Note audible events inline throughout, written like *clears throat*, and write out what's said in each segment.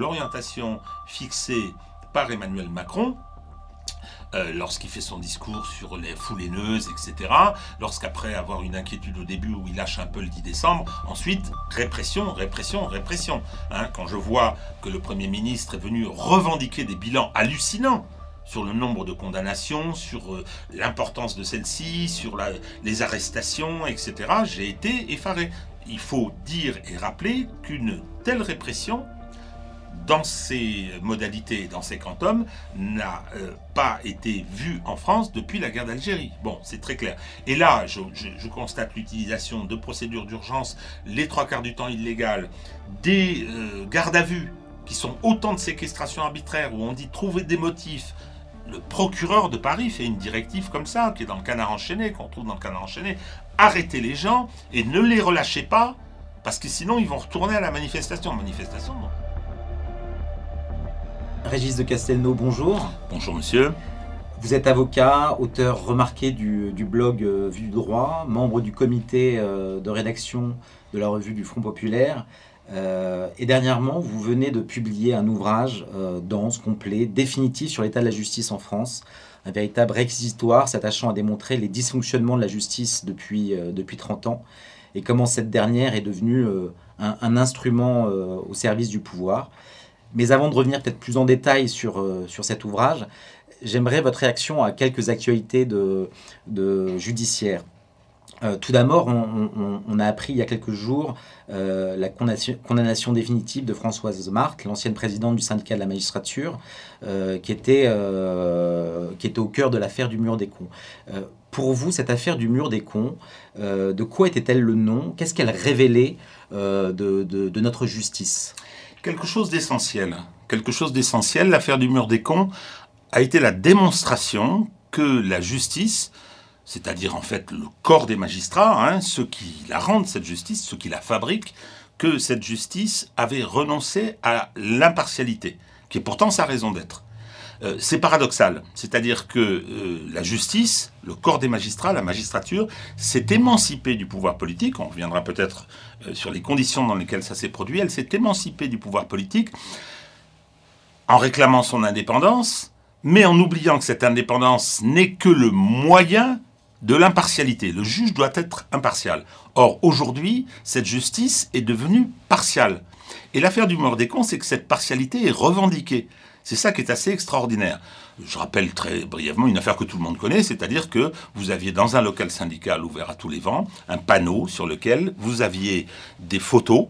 l'orientation fixée par Emmanuel Macron, euh, lorsqu'il fait son discours sur les foules haineuses, etc. Lorsqu'après avoir une inquiétude au début où il lâche un peu le 10 décembre, ensuite répression, répression, répression. Hein, quand je vois que le Premier ministre est venu revendiquer des bilans hallucinants sur le nombre de condamnations, sur euh, l'importance de celle-ci, sur les arrestations, etc., j'ai été effaré. Il faut dire et rappeler qu'une telle répression dans ces modalités, dans ces quantums, n'a euh, pas été vu en France depuis la guerre d'Algérie. Bon, c'est très clair. Et là, je, constate l'utilisation de procédures d'urgence, les trois quarts du temps illégales, des euh, gardes à vue, qui sont autant de séquestrations arbitraires, où on dit trouver des motifs. Le procureur de Paris fait une directive comme ça, qui est dans le canard enchaîné, qu'on trouve dans le canard enchaîné. Arrêtez les gens et ne les relâchez pas, parce que sinon ils vont retourner à la manifestation. Manifestation, non. Régis de Castelnau, bonjour. Bonjour monsieur. Vous êtes avocat, auteur remarqué du, blog euh, Vue du droit, membre du comité euh, de rédaction de la revue du Front Populaire. Euh, et dernièrement, vous venez de publier un ouvrage dense, complet, définitif sur l'état de la justice en France. Un véritable réquisitoire s'attachant à démontrer les dysfonctionnements de la justice depuis, depuis 30 ans et comment cette dernière est devenue un, instrument au service du pouvoir. Mais avant de revenir peut-être plus en détail sur, euh, sur cet ouvrage, j'aimerais votre réaction à quelques actualités de, de judiciaires. Euh, tout d'abord, on, a appris il y a quelques jours euh, la condamnation, définitive de Françoise Marthe, l'ancienne présidente du syndicat de la magistrature, qui, était, qui était au cœur de l'affaire du mur des cons. pour vous, cette affaire du mur des cons, de quoi était-elle le nom? Qu'est-ce qu'elle révélait de, de, de, notre justice? Quelque chose d'essentiel. Quelque chose d'essentiel, l'affaire du mur des cons a été la démonstration que la justice, c'est-à-dire en fait le corps des magistrats, hein, ceux qui la rendent cette justice, ceux qui la fabriquent, que cette justice avait renoncé à l'impartialité, qui est pourtant sa raison d'être. Euh, c'est paradoxal. C'est-à-dire que euh, la justice, le corps des magistrats, la magistrature, s'est émancipée du pouvoir politique. On reviendra peut-être euh, sur les conditions dans lesquelles ça s'est produit. Elle s'est émancipée du pouvoir politique en réclamant son indépendance, mais en oubliant que cette indépendance n'est que le moyen de l'impartialité. Le juge doit être impartial. Or, aujourd'hui, cette justice est devenue partiale. Et l'affaire du mort des cons, c'est que cette partialité est revendiquée. C'est ça qui est assez extraordinaire. Je rappelle très brièvement une affaire que tout le monde connaît, c'est-à-dire que vous aviez dans un local syndical ouvert à tous les vents un panneau sur lequel vous aviez des photos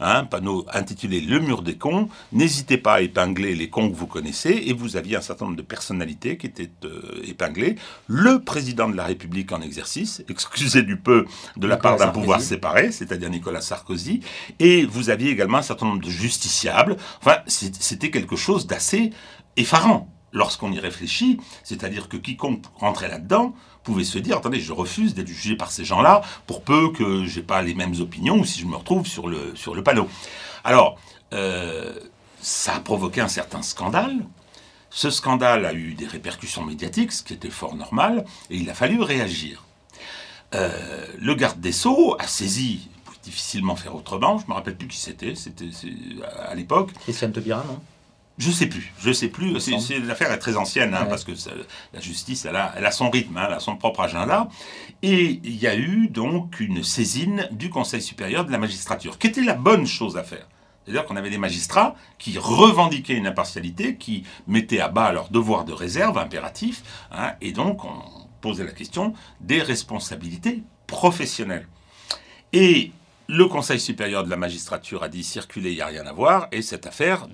un panneau intitulé Le mur des cons. N'hésitez pas à épingler les cons que vous connaissez. Et vous aviez un certain nombre de personnalités qui étaient euh, épinglées. Le président de la République en exercice, *laughs* excusez du peu de la part d'un pouvoir séparé, c'est-à-dire Nicolas Sarkozy. Et vous aviez également un certain nombre de justiciables. Enfin, c'était quelque chose d'assez effarant lorsqu'on y réfléchit. C'est-à-dire que quiconque rentrait là-dedans pouvait se dire attendez, je refuse d'être jugé par ces gens-là pour peu que j'ai pas les mêmes opinions ou si je me retrouve sur le, sur le panneau. Alors, euh, ça a provoqué un certain scandale. Ce scandale a eu des répercussions médiatiques, ce qui était fort normal, et il a fallu réagir. Euh, le garde des Sceaux a saisi, difficilement faire autrement, je ne me rappelle plus qui c'était, c'était à l'époque. Christiane Taubira, non? Je sais plus, je sais plus. L'affaire est très ancienne, hein, parce que la justice, elle a, elle a son rythme, hein, elle a son propre agenda. Et il y a eu donc une saisine du Conseil supérieur de la magistrature, qui était la bonne chose à faire. C'est-à-dire qu'on avait des magistrats qui revendiquaient une impartialité, qui mettaient à bas leur devoir de réserve impératif, hein, et donc on posait la question des responsabilités professionnelles. Et le Conseil supérieur de la magistrature a dit circuler, il n'y a rien à voir, et cette affaire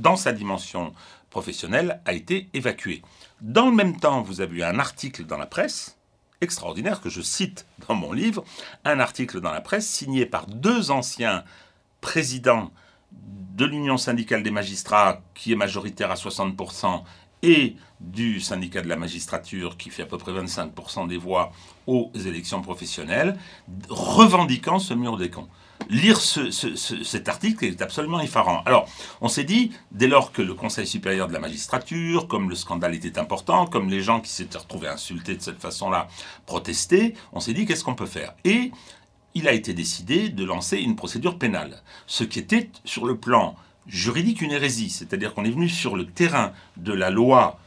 dans sa dimension professionnelle, a été évacué. Dans le même temps, vous avez eu un article dans la presse, extraordinaire, que je cite dans mon livre, un article dans la presse signé par deux anciens présidents de l'Union syndicale des magistrats, qui est majoritaire à 60%, et du syndicat de la magistrature, qui fait à peu près 25% des voix aux élections professionnelles, revendiquant ce mur des cons lire cet article est absolument effarant. Alors, on s'est dit, dès lors que le Conseil supérieur de la magistrature, comme le scandale était important, comme les gens qui s'étaient retrouvés insultés de cette façon-là protestaient, on s'est dit, qu'est-ce qu'on peut faire? Et il a été décidé de lancer une procédure pénale, ce qui était, sur le plan juridique une hérésie. C'est-à-dire qu'on est venu sur le terrain de la loi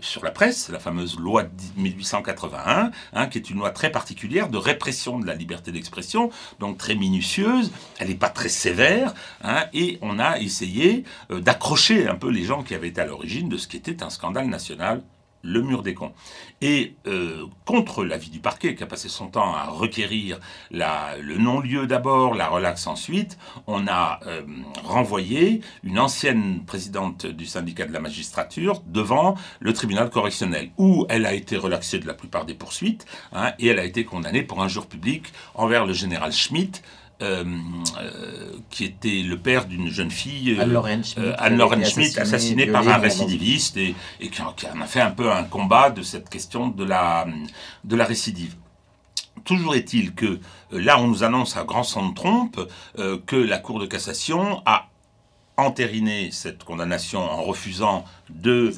sur la presse, la fameuse loi de 1881, hein, qui est une loi très particulière de répression de la liberté d'expression, donc très minutieuse, elle n'est pas très sévère, hein, et on a essayé euh, d'accrocher un peu les gens qui avaient été à l'origine de ce qui était un scandale national le mur des cons. Et euh, contre l'avis du parquet, qui a passé son temps à requérir la, le non-lieu d'abord, la relaxe ensuite, on a euh, renvoyé une ancienne présidente du syndicat de la magistrature devant le tribunal correctionnel, où elle a été relaxée de la plupart des poursuites, hein, et elle a été condamnée pour injure public envers le général Schmitt, euh, euh, qui était le père d'une jeune fille, Anne-Lorraine Schmidt, assassinée, par un récidiviste et, qui, en a fait un peu un combat de cette question de la, de la récidive. Toujours est-il que là, on nous annonce à grand son de trompe que la Cour de cassation a entériné cette condamnation en refusant de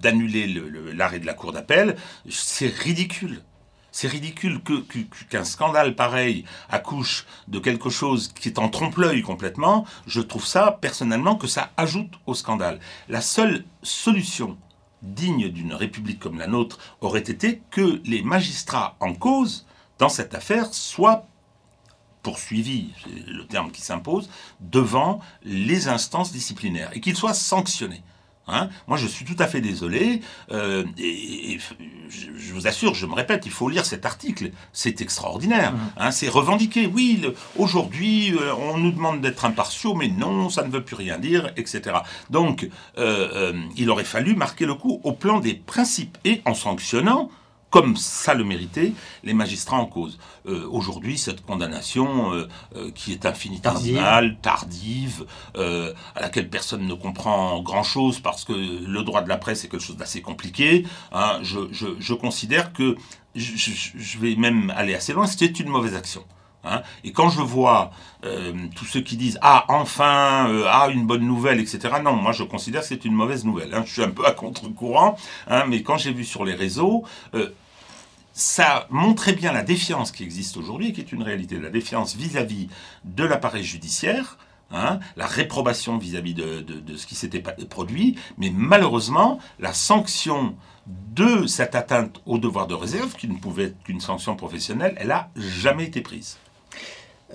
d'annuler l'arrêt de la Cour d'appel. C'est ridicule. C'est ridicule qu'un scandale pareil accouche de quelque chose qui est en trompe-l'œil complètement. Je trouve ça, personnellement, que ça ajoute au scandale. La seule solution digne d'une république comme la nôtre aurait été que les magistrats en cause dans cette affaire soient poursuivis, c'est le terme qui s'impose, devant les instances disciplinaires et qu'ils soient sanctionnés. Hein Moi, je suis tout à fait désolé. Euh, et, je, vous assure, je me répète, il faut lire cet article. C'est extraordinaire. Mmh. Hein, c'est revendiqué. Oui, aujourd'hui, euh, on nous demande d'être impartiaux, mais non, ça ne veut plus rien dire, etc. Donc, euh, il aurait fallu marquer le coup au plan des principes et en sanctionnant comme ça le méritait, les magistrats en cause. Euh, aujourd'hui, cette condamnation euh, euh, qui est infinitésimale, tardive, à laquelle personne ne comprend grand-chose parce que le droit de la presse est quelque chose d'assez compliqué, hein, je, considère que, je, vais même aller assez loin, c'était une mauvaise action. Hein. Et quand je vois tous ceux qui disent ah enfin ah une bonne nouvelle etc non moi je considère que c'est une mauvaise nouvelle hein. je suis un peu à contre-courant mais quand j'ai vu sur les réseaux ça montrait bien la défiance qui existe aujourd'hui qui est une réalité, la défiance vis-à-vis de l'appareil judiciaire, hein, la réprobation vis-à-vis de, ce qui s'était produit, mais malheureusement, la sanction de cette atteinte au devoir de réserve, qui ne pouvait être qu'une sanction professionnelle, elle n'a jamais été prise.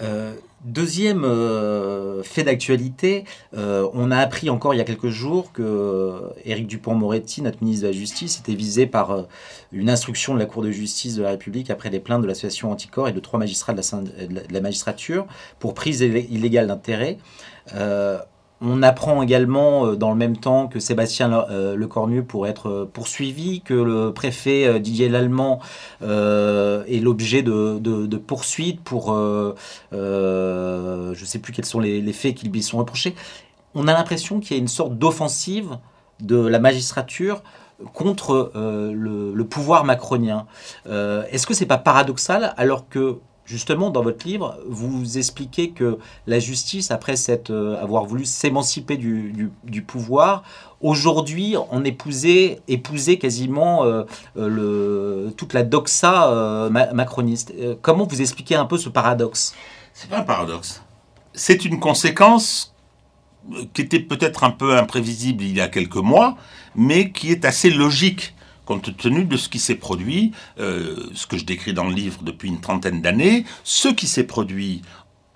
Euh, deuxième euh, fait d'actualité, euh, on a appris encore il y a quelques jours que Éric Dupont-Moretti, notre ministre de la Justice, était visé par une instruction de la Cour de justice de la République après des plaintes de l'association Anticor et de trois magistrats de la, magistrature pour prise illégale d'intérêt. On apprend également euh, dans le même temps que Sébastien euh, Lecornu pourrait être euh, poursuivi, que le préfet Didier Lallemand est l'objet de, poursuites pour... je ne sais plus quels sont les, faits qui lui sont reprochés. On a l'impression qu'il y a une sorte d'offensive de la magistrature contre le, pouvoir macronien. Est-ce que c'est pas paradoxal alors que Justement, dans votre livre, vous expliquez que la justice, après euh, avoir voulu s'émanciper du, pouvoir, aujourd'hui, on épousait, épousait quasiment euh, euh, toute la doxa macroniste. comment vous expliquez un peu ce paradoxe? C'est pas un paradoxe. C'est une conséquence qui était peut-être un peu imprévisible il y a quelques mois, mais qui est assez logique compte tenu de ce qui s'est produit, euh, ce que je décris dans le livre depuis une trentaine d'années, ce qui s'est produit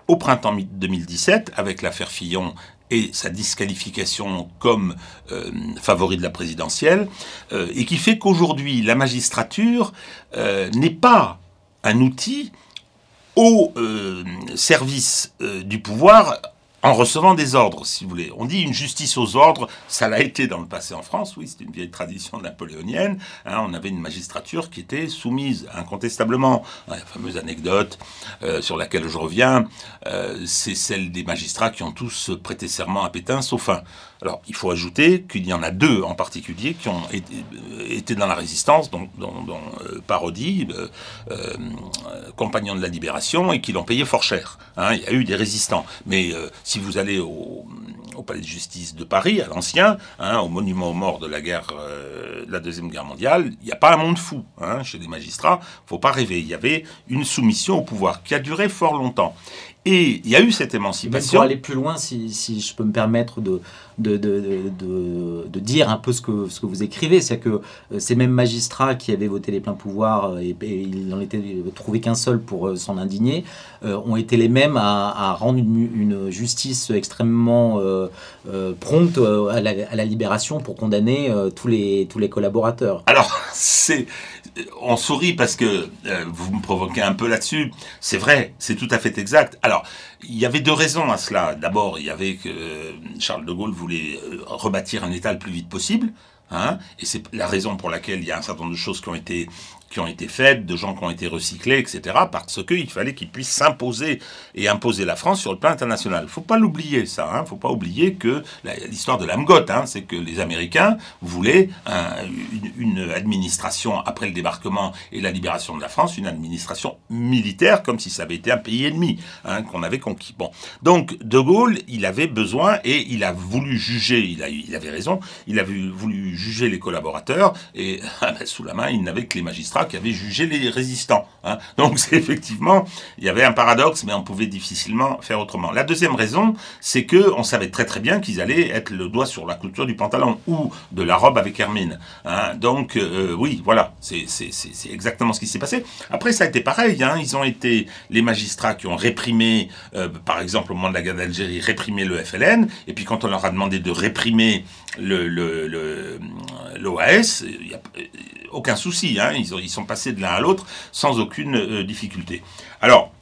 au printemps 2017 avec l'affaire Fillon et sa disqualification comme euh, favori de la présidentielle, euh, et qui fait qu'aujourd'hui la magistrature n'est pas un outil au service du pouvoir en recevant des ordres, si vous voulez. On dit une justice aux ordres, ça l'a été dans le passé en France, oui, c'est une vieille tradition napoléonienne. Hein. on avait une magistrature qui était soumise incontestablement. La fameuse anecdote euh, sur laquelle je reviens, euh, c'est celle des magistrats qui ont tous prêté serment à Pétain, sauf un. Alors, il faut ajouter qu'il y en a deux en particulier qui ont été, dans la résistance, dont, euh, Parodi, compagnon de la Libération, et qui l'ont payé fort cher. Hein. il y a eu des résistants. Mais si vous allez au, palais de justice de Paris, à l'ancien, hein, au monument aux morts de la guerre, euh, la deuxième guerre mondiale, il n'y a pas un monde fou hein, chez les magistrats. Faut pas rêver. Il y avait une soumission au pouvoir qui a duré fort longtemps. Et il y a eu cette émancipation. pour aller plus loin, si, si je peux me permettre de, de, de, de, de dire un peu ce que, ce que vous écrivez, c'est que euh, ces mêmes magistrats qui avaient voté les pleins pouvoirs, euh, et, et il n'en était trouvé qu'un seul pour euh, s'en indigner, euh, ont été les mêmes à, à rendre une, une justice extrêmement euh, euh, prompte à la, à la libération pour condamner tous, les, tous les collaborateurs. Alors, *laughs* c'est, on sourit parce que euh, vous me provoquez un peu là-dessus. C'est vrai, c'est tout à fait exact. Alors, il y avait deux raisons à cela. D'abord, il y avait que euh, Charles de Gaulle voulait euh, rebâtir un État le plus vite possible. Hein, et c'est la raison pour laquelle il y a un certain nombre de choses qui ont été qui ont été faites, de gens qui ont été recyclés, etc. Parce qu'il fallait qu'il puisse s'imposer et imposer la France sur le plan international. Faut pas l'oublier ça. Hein, faut pas oublier que l'histoire de l'Amgot, hein, c'est que les Américains voulaient un- une, administration après le débarquement et la libération de la France, une administration militaire, comme si ça avait été un pays ennemi hein, qu'on avait conquis. Bon, donc De Gaulle, il avait besoin et il a voulu juger. Il, avait raison. Il a vu- voulu juger les collaborateurs et *laughs* ah ben, sous la main, il n'avait que les magistrats qui avaient jugé les résistants. hein. Donc effectivement, il y avait un paradoxe, mais on pouvait difficilement faire autrement. La deuxième raison, c'est que on savait très très bien qu'ils allaient être le doigt sur la culture du pantalon ou de la robe avec hermine. hein. Donc euh, oui, voilà, c'est exactement ce qui s'est passé. Après, ça a été pareil. hein. Ils ont été les magistrats qui ont réprimé, euh, par exemple au moment de la guerre d'Algérie, réprimé le FLN. Et puis quand on leur a demandé de réprimer le le- le- l'OAS, a euh, aucun souci. hein. Ils, ont- ils sont passés de l'un à l'autre sans aucune euh, difficulté. Alors.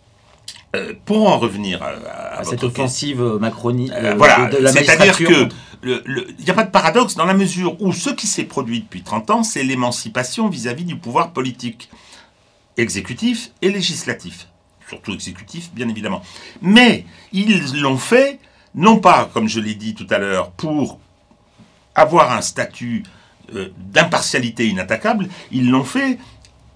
euh, pour en revenir à, à- à cette offensive macroniste euh, voilà, c'est-à-dire que il n'y a pas de paradoxe dans la mesure où ce qui s'est produit depuis 30 ans, c'est l'émancipation vis-à-vis du pouvoir politique, exécutif et législatif. Surtout exécutif, bien évidemment. Mais ils l'ont fait, non pas, comme je l'ai dit tout à l'heure, pour avoir un statut euh, d'impartialité inattaquable, ils l'ont fait,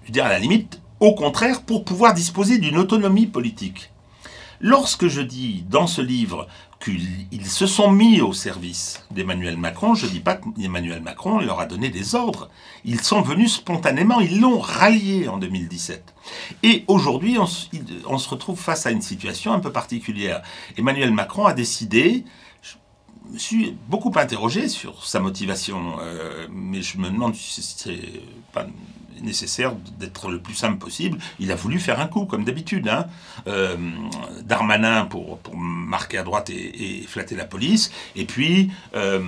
je dire, à la limite, au contraire, pour pouvoir disposer d'une autonomie politique. Lorsque je dis dans ce livre qu'ils ils se sont mis au service d'Emmanuel Macron, je ne dis pas qu'Emmanuel Macron leur a donné des ordres. Ils sont venus spontanément, ils l'ont rallié en 2017. Et aujourd'hui, on, se- retrouve face à une situation un peu particulière. Emmanuel Macron a décidé, me suis beaucoup interrogé sur sa motivation, euh, mais je me demande si c'est pas nécessaire d'être le plus simple possible. Il a voulu faire un coup, comme d'habitude. Hein. Euh, Darmanin pour, pour marquer à droite et, flatter la police, et puis euh,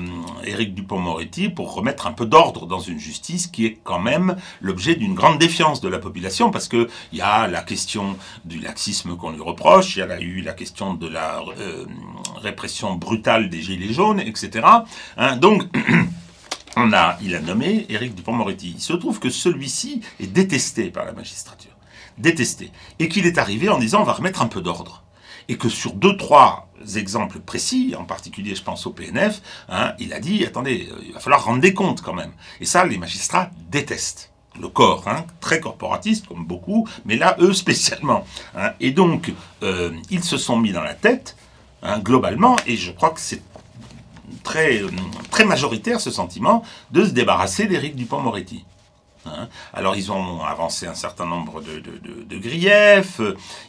Éric Dupont-Moretti pour remettre un peu d'ordre dans une justice qui est quand même l'objet d'une grande défiance de la population, parce que il y a la question du laxisme qu'on lui reproche, il y a eu la question de la euh, répression brutale des gilets jaunes, etc. Hein, donc *clears throat* on a, il a nommé Éric Dupond-Moretti. Il se trouve que celui-ci est détesté par la magistrature, détesté, et qu'il est arrivé en disant on va remettre un peu d'ordre, et que sur deux trois exemples précis, en particulier je pense au PNF, hein, il a dit attendez, euh, il va falloir rendre des comptes quand même. Et ça, les magistrats détestent. Le corps, hein, très corporatiste comme beaucoup, mais là, eux spécialement. hein. Et donc, euh, ils se sont mis dans la tête, globalement, et je crois que c'est très, euh, très majoritaire ce sentiment de se débarrasser d'Éric Dupont-Moretti. Hein. Alors ils ont avancé un certain nombre de, de- de- de griefs,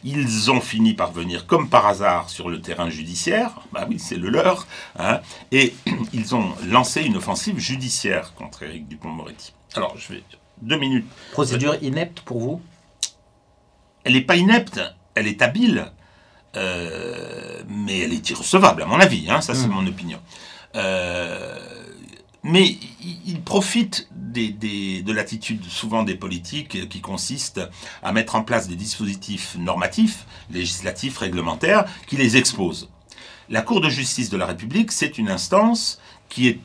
ils ont fini par venir comme par hasard sur le terrain judiciaire, bah oui c'est le leur, hein, et *clears throat* ils ont lancé une offensive judiciaire contre Éric Dupont-Moretti. Alors je vais deux minutes procédure inepte pour vous? Elle n'est pas inepte, elle est habile, euh, mais elle est irrecevable, à mon avis. hein, ça, c'est Mm. mon opinion. Euh, mais il, profite de l'attitude souvent des politiques qui consiste à mettre en place des dispositifs normatifs, législatifs, réglementaires, qui les exposent. La Cour de justice de la République, c'est une instance qui est,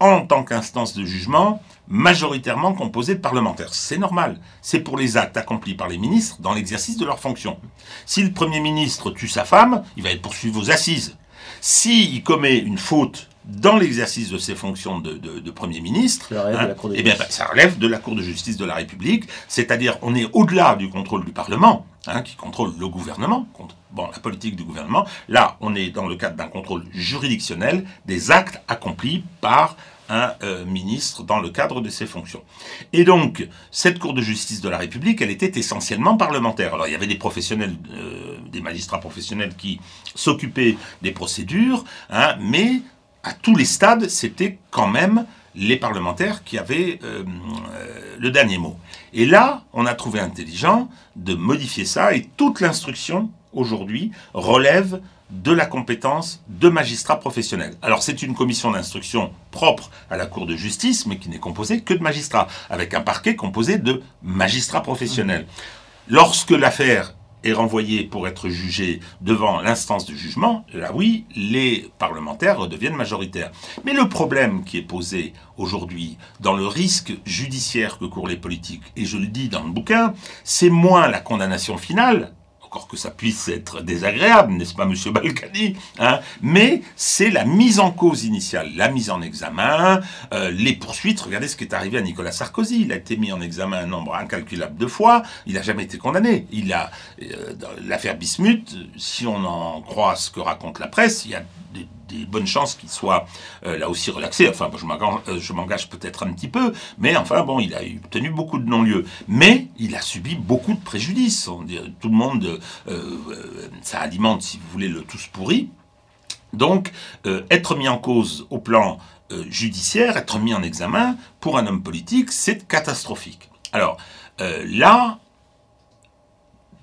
en tant qu'instance de jugement, majoritairement composée de parlementaires. C'est normal. C'est pour les actes accomplis par les ministres dans l'exercice de leurs fonctions. Si le Premier ministre tue sa femme, il va être poursuivi aux assises. S'il commet une faute dans l'exercice de ses fonctions de, de- de Premier ministre, Ça relève de la Cour de eh bien, justice. ça relève de la Cour de justice de la République, c'est-à-dire on est au-delà du contrôle du Parlement. hein, qui contrôle le gouvernement, bon, la politique du gouvernement. Là, on est dans le cadre d'un contrôle juridictionnel des actes accomplis par un euh, ministre dans le cadre de ses fonctions. Et donc, cette Cour de justice de la République, elle était essentiellement parlementaire. Alors, il y avait des professionnels, euh, des magistrats professionnels qui s'occupaient des procédures, hein, mais à tous les stades, c'était quand même les parlementaires qui avaient euh, le dernier mot. Et là, on a trouvé intelligent de modifier ça, et toute l'instruction, aujourd'hui, relève de la compétence de magistrats professionnels. Alors c'est une commission d'instruction propre à la Cour de justice, mais qui n'est composée que de magistrats, avec un parquet composé de magistrats professionnels. Lorsque l'affaire est renvoyée pour être jugée devant l'instance de jugement, là oui, les parlementaires deviennent majoritaires. Mais le problème qui est posé aujourd'hui dans le risque judiciaire que courent les politiques, et je le dis dans le bouquin, c'est moins la condamnation finale, encore que ça puisse être désagréable, n'est-ce pas, Monsieur Balkany hein Mais c'est la mise en cause initiale, la mise en examen, euh, les poursuites. Regardez ce qui est arrivé à Nicolas Sarkozy. Il a été mis en examen un nombre incalculable de fois. Il n'a jamais été condamné. Il a euh, l'affaire Bismuth. Si on en croit ce que raconte la presse, il y a des des bonnes chances qu'il soit euh, là aussi relaxé. Enfin, euh, je m'engage peut-être un petit peu, mais enfin, bon, il a obtenu beaucoup de non-lieux. Mais il a subi beaucoup de préjudices. Dit, tout le monde, euh, ça alimente, si vous voulez, le tous pourri. Donc, être mis en cause au plan judiciaire, être mis en examen, pour un homme politique, c'est catastrophique. Alors, là,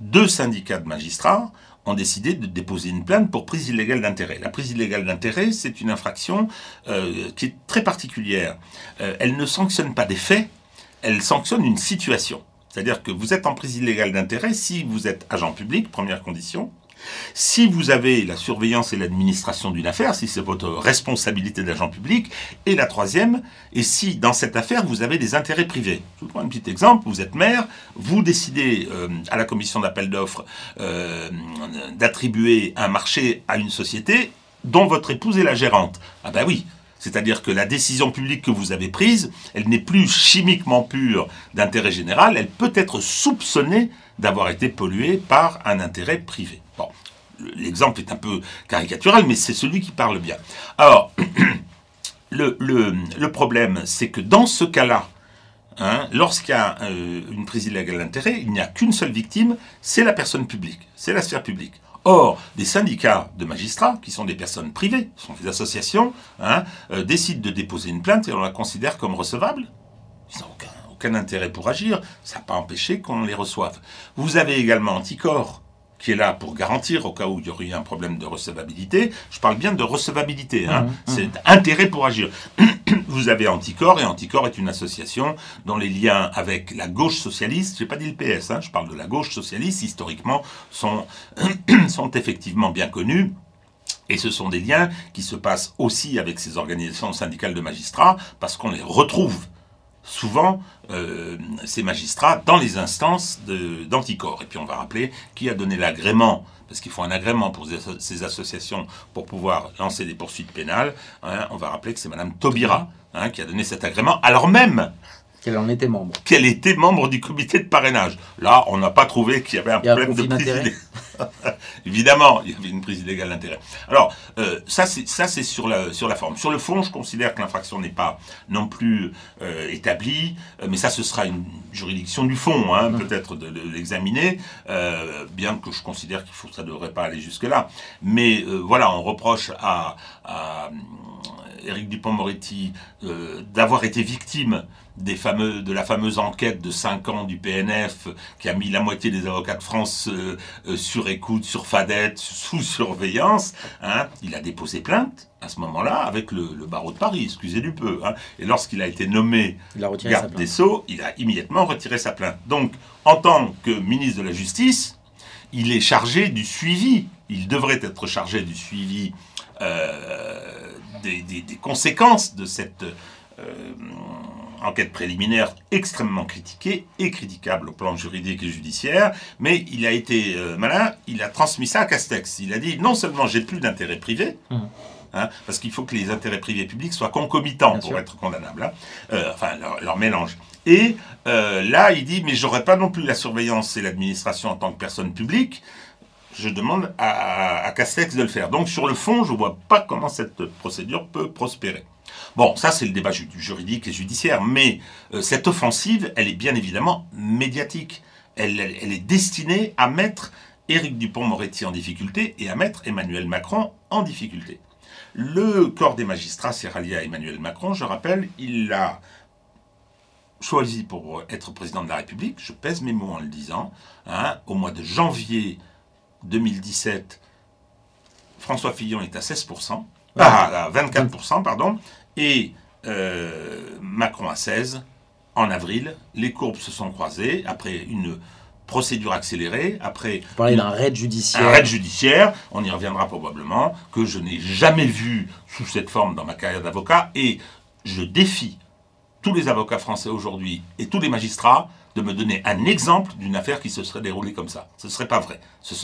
deux syndicats de magistrats ont décidé de déposer une plainte pour prise illégale d'intérêt. La prise illégale d'intérêt, c'est une infraction euh, qui est très particulière. Euh, elle ne sanctionne pas des faits, elle sanctionne une situation. C'est-à-dire que vous êtes en prise illégale d'intérêt si vous êtes agent public, première condition, si vous avez la surveillance et l'administration d'une affaire, si c'est votre responsabilité d'agent public, et la troisième, et si dans cette affaire vous avez des intérêts privés. Je vous prends un petit exemple, vous êtes maire, vous décidez euh, à la commission d'appel d'offres euh, d'attribuer un marché à une société dont votre épouse est la gérante. Ah ben oui, c'est-à-dire que la décision publique que vous avez prise, elle n'est plus chimiquement pure d'intérêt général, elle peut être soupçonnée d'avoir été polluée par un intérêt privé. Bon, l'exemple est un peu caricatural, mais c'est celui qui parle bien. Alors, *clears throat* le, problème, c'est que dans ce cas-là, hein, lorsqu'il y a euh, une prise illégale d'intérêt, il n'y a qu'une seule victime, c'est la personne publique, c'est la sphère publique. Or, des syndicats de magistrats, qui sont des personnes privées, sont des associations, hein, euh, décident de déposer une plainte et on la considère comme recevable. Ils n'ont aucun, aucun intérêt pour agir, ça n'a pas empêché qu'on les reçoive. Vous avez également Anticor, qui est là pour garantir au cas où il y aurait un problème de recevabilité. Je parle bien de recevabilité, hein. Mmh, mmh. c'est intérêt pour agir. *clears throat* Vous avez Anticor, et Anticor est une association dont les liens avec la gauche socialiste, j'ai pas dit le PS, hein, je parle de la gauche socialiste, historiquement, sont, *clears throat* sont effectivement bien connus. Et ce sont des liens qui se passent aussi avec ces organisations syndicales de magistrats, parce qu'on les retrouve souvent euh, ces magistrats dans les instances d'anticorps. Et puis on va rappeler qui a donné l'agrément, parce qu'il faut un agrément pour ces associations pour pouvoir lancer des poursuites pénales. Hein. on va rappeler que c'est Madame Taubira hein, qui a donné cet agrément, alors même qu'elle en était membre. Qu'elle était membre du comité de parrainage. Là, on n'a pas trouvé qu'il y avait un problème de prise *laughs* Évidemment, il y avait une prise illégale d'intérêt. Alors, euh, ça, c'est sur la, sur la forme. Sur le fond, je considère que l'infraction n'est pas non plus euh, établie, euh, mais ça, ce sera une juridiction du fond, hein, mmh. peut-être de, l'examiner, bien que je considère qu'il faut, ça ne devrait pas aller jusque-là. Mais voilà, on reproche à, à Éric Dupont-Moretti d'avoir été victime des fameux, de la fameuse enquête de 5 ans du PNF qui a mis la moitié des avocats de France euh, euh, sur écoute, sur fadette, sous surveillance, hein, il a déposé plainte à ce moment-là avec le, barreau de Paris, excusez du peu. Hein. et lorsqu'il a été nommé garde des Sceaux, il a immédiatement retiré sa plainte. Donc, en tant que ministre de la Justice, il est chargé du suivi, il devrait être chargé du suivi euh, des, des, conséquences de cette enquête préliminaire extrêmement critiquée et critiquable au plan juridique et judiciaire, mais il a été euh, malin, il a transmis ça à Castex. Il a dit non seulement j'ai plus d'intérêt privé, mmh. hein, parce qu'il faut que les intérêts privés et publics soient concomitants pour être condamnables, hein. euh, enfin leur, mélange. Et euh, là, il dit, mais j'aurais pas non plus la surveillance et l'administration en tant que personne publique. Je demande à, Castex de le faire. Donc sur le fond, je vois pas comment cette procédure peut prospérer. Bon, ça c'est le débat juridique et judiciaire, mais euh, cette offensive, elle est bien évidemment médiatique. Elle, est destinée à mettre Éric Dupont-Moretti en difficulté et à mettre Emmanuel Macron en difficulté. Le corps des magistrats s'est rallié à Emmanuel Macron, je rappelle, il l'a choisi pour être président de la République, je pèse mes mots en le disant, hein, au mois de janvier 2017, François Fillon est à 16%, à 24%, pardon, et euh, Macron à 16%. En avril, les courbes se sont croisées après une procédure accélérée, après... Vous parlez d'un raid judiciaire. Un raid judiciaire, on y reviendra probablement, que je n'ai jamais vu sous cette forme dans ma carrière d'avocat, et je défie tous les avocats français aujourd'hui et tous les magistrats de me donner un exemple d'une affaire qui se serait déroulée comme ça. Ce ne serait pas vrai.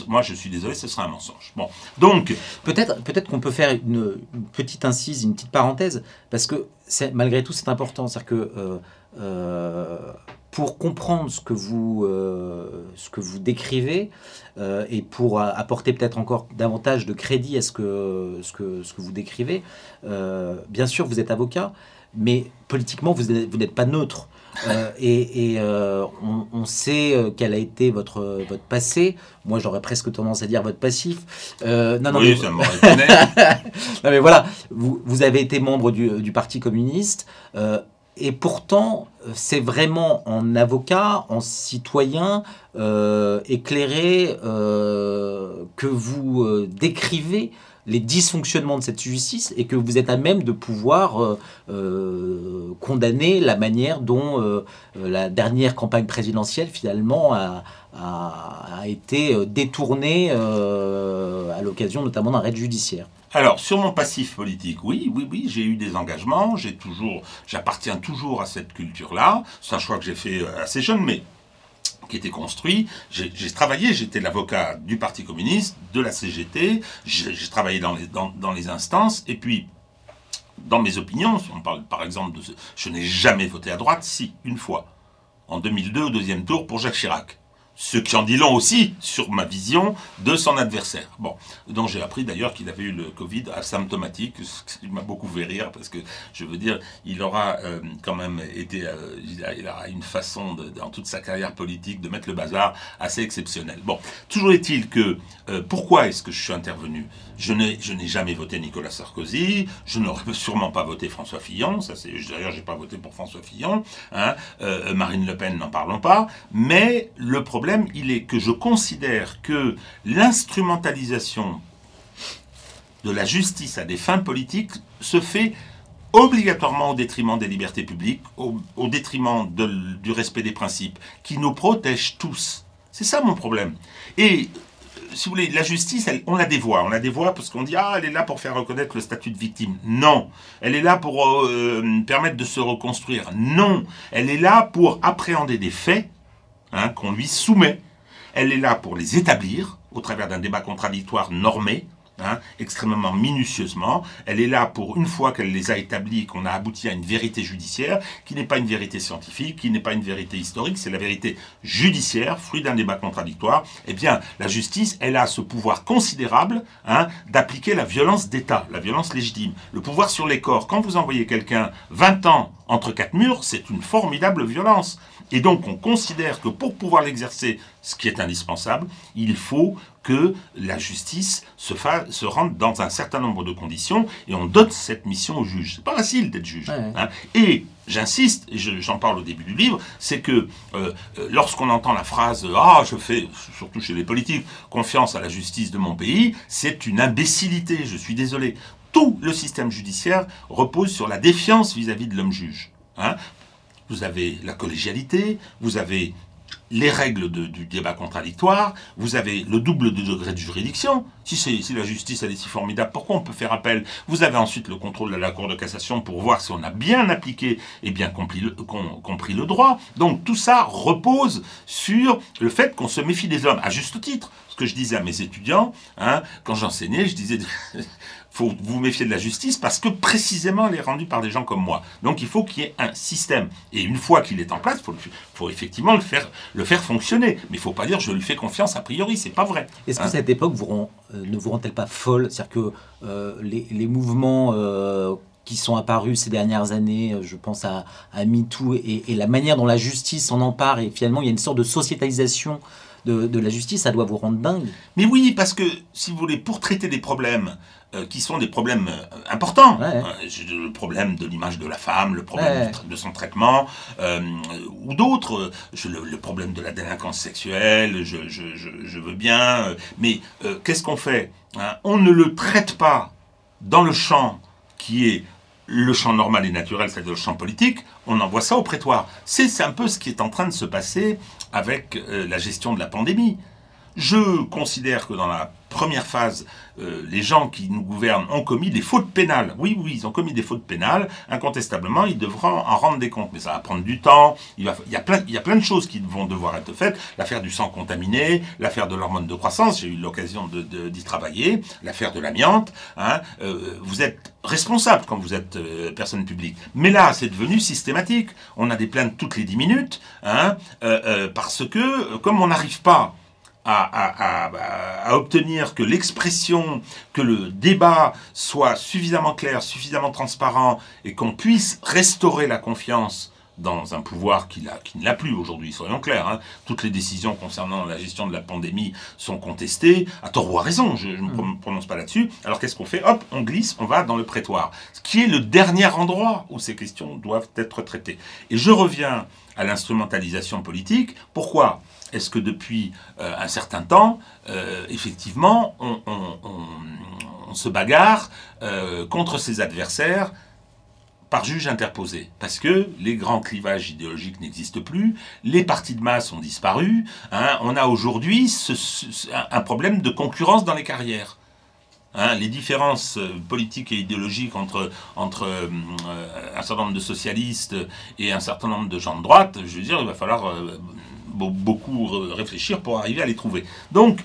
moi, je suis désolé, ce serait un mensonge. Bon, donc... Peut-être peut qu'on peut faire une, petite incise, une petite parenthèse, parce que malgré tout, c'est important. C'est-à-dire que... Euh, euh, pour comprendre ce que vous, euh, ce que vous décrivez et pour apporter peut-être encore davantage de crédit à ce que, ce que, ce que vous décrivez, bien sûr, vous êtes avocat, mais politiquement, vous n'êtes pas neutre. Et, on, sait quel a été votre, votre passé. Moi, j'aurais presque tendance à dire votre passif. non, non, oui, mais, ça *laughs* non, mais voilà, vous, vous, avez été membre du, du Parti communiste. Et pourtant, c'est vraiment en avocat, en citoyen euh, éclairé euh, que vous euh, décrivez les dysfonctionnements de cette justice et que vous êtes à même de pouvoir condamner la manière dont la dernière campagne présidentielle finalement a, été détournée à l'occasion notamment d'un raid judiciaire. Alors, sur mon passif politique, oui, oui, oui, j'ai eu des engagements, j'ai toujours, j'appartiens toujours à cette culture-là. C'est un choix que j'ai fait euh, assez jeune, mais qui était construit. J'ai travaillé, j'étais l'avocat du Parti communiste, de la CGT, j'ai travaillé dans les, dans, les instances, et puis dans mes opinions, on parle par exemple de... Je n'ai jamais voté à droite, si, une fois, en 2002 au deuxième tour pour Jacques Chirac. Ce qui en dit long aussi sur ma vision de son adversaire. Bon, dont j'ai appris d'ailleurs qu'il avait eu le Covid asymptomatique, ce qui m'a beaucoup fait rire parce que je veux dire, il aura euh, quand même été, euh, il, aura une façon dans toute sa carrière politique de mettre le bazar assez exceptionnelle. Bon, toujours est-il que euh, pourquoi est-ce que je suis intervenu? Je n'ai, je n'ai jamais voté Nicolas Sarkozy, je n'aurais *laughs* sûrement pas voté François Fillon, ça c'est d'ailleurs j'ai pas voté pour François Fillon, hein, Marine Le Pen n'en parlons pas, mais le problème problème, il est que je considère que l'instrumentalisation de la justice à des fins politiques se fait obligatoirement au détriment des libertés publiques, au, détriment du respect des principes, qui nous protègent tous. C'est ça mon problème. Et si vous voulez, la justice, on la dévoie. On la dévoie parce qu'on dit, ah, elle est là pour faire reconnaître le statut de victime. Non. Elle est là pour euh, permettre de se reconstruire. Non. Elle est là pour appréhender des faits Hein, qu'on lui soumet. Elle est là pour les établir au travers d'un débat contradictoire normé, hein, extrêmement minutieusement. Elle est là pour, une fois qu'elle les a établis, qu'on a abouti à une vérité judiciaire, qui n'est pas une vérité scientifique, qui n'est pas une vérité historique, c'est la vérité judiciaire, fruit d'un débat contradictoire. Eh bien, la justice, elle a ce pouvoir considérable hein, d'appliquer la violence d'État, la violence légitime. Le pouvoir sur les corps, quand vous envoyez quelqu'un 20 ans entre quatre murs, c'est une formidable violence. Et donc on considère que pour pouvoir l'exercer, ce qui est indispensable, il faut que la justice se, fasse, se rende dans un certain nombre de conditions et on donne cette mission au juge. C'est pas facile d'être juge. Hein. Et j'insiste, et j'en parle au début du livre, c'est que euh, euh, lorsqu'on entend la phrase Ah, je fais, surtout chez les politiques, confiance à la justice de mon pays, c'est une imbécilité, je suis désolé. Tout le système judiciaire repose sur la défiance vis-à-vis de l'homme juge. Hein vous avez la collégialité, vous avez les règles du débat contradictoire, vous avez le double de degré de juridiction. Si, la justice est si formidable, pourquoi on peut faire appel? Vous avez ensuite le contrôle de la Cour de cassation pour voir si on a bien appliqué et bien compris le, compris le droit. Donc tout ça repose sur le fait qu'on se méfie des hommes, à juste titre. Ce que je disais à mes étudiants, hein, quand j'enseignais, je disais faut vous méfier de la justice parce que précisément elle est rendue par des gens comme moi. Donc il faut qu'il y ait un système. Et une fois qu'il est en place, il faut, faut, effectivement le faire, le faire fonctionner. Mais il ne faut pas dire je lui fais confiance a priori, c'est pas vrai. Est-ce que hein? cette époque vous rend, euh, ne vous rend-elle pas folle? C'est-à-dire que euh, les, les, mouvements euh, qui sont apparus ces dernières années, je pense à, à MeToo, et, et, la manière dont la justice s'en empare, et finalement il y a une sorte de sociétalisation de, de, la justice, ça doit vous rendre dingue? Mais oui, parce que si vous voulez, pour traiter des problèmes euh, qui sont des problèmes euh, importants. Euh, le problème de l'image de la femme, le problème de son traitement, ou d'autres, le, problème de la délinquance sexuelle, je, je, je veux bien. mais qu'est-ce qu'on fait hein? On ne le traite pas dans le champ qui est le champ normal et naturel, c'est-à-dire le champ politique, on envoie ça au prétoire. C'est un peu ce qui est en train de se passer avec la gestion de la pandémie. Je considère que dans la première phase, euh, les gens qui nous gouvernent ont commis des fautes pénales. Oui, oui, ils ont commis des fautes pénales. Incontestablement, ils devront en rendre des comptes. Mais ça va prendre du temps. Il, va, il, y, a plein, il y a plein de choses qui vont devoir être faites. L'affaire du sang contaminé, l'affaire de l'hormone de croissance, j'ai eu l'occasion d'y de, travailler, l'affaire de l'amiante. Hein, euh, vous êtes responsable quand vous êtes euh, personne publique. Mais là, c'est devenu systématique. On a des plaintes toutes les 10 minutes, hein, parce que comme on n'arrive pas à, obtenir que l'expression, que le débat soit suffisamment clair, suffisamment transparent et qu'on puisse restaurer la confiance dans un pouvoir qui, qui ne l'a plus aujourd'hui, soyons clairs. Hein. Toutes les décisions concernant la gestion de la pandémie sont contestées, à tort ou à raison, je ne me mm. prononce pas là-dessus. Alors qu'est-ce qu'on fait? Hop, on glisse, on va dans le prétoire, ce qui est le dernier endroit où ces questions doivent être traitées. Et je reviens à l'instrumentalisation politique. Pourquoi? Est-ce que depuis euh, un certain temps, euh, effectivement, on, se bagarre euh, contre ses adversaires par juge interposé? Parce que les grands clivages idéologiques n'existent plus, les partis de masse ont disparu, hein. on a aujourd'hui un problème de concurrence dans les carrières. Hein. les différences politiques et idéologiques entre, entre un certain nombre de socialistes et un certain nombre de gens de droite, je veux dire, il va falloir beaucoup réfléchir pour arriver à les trouver. Donc,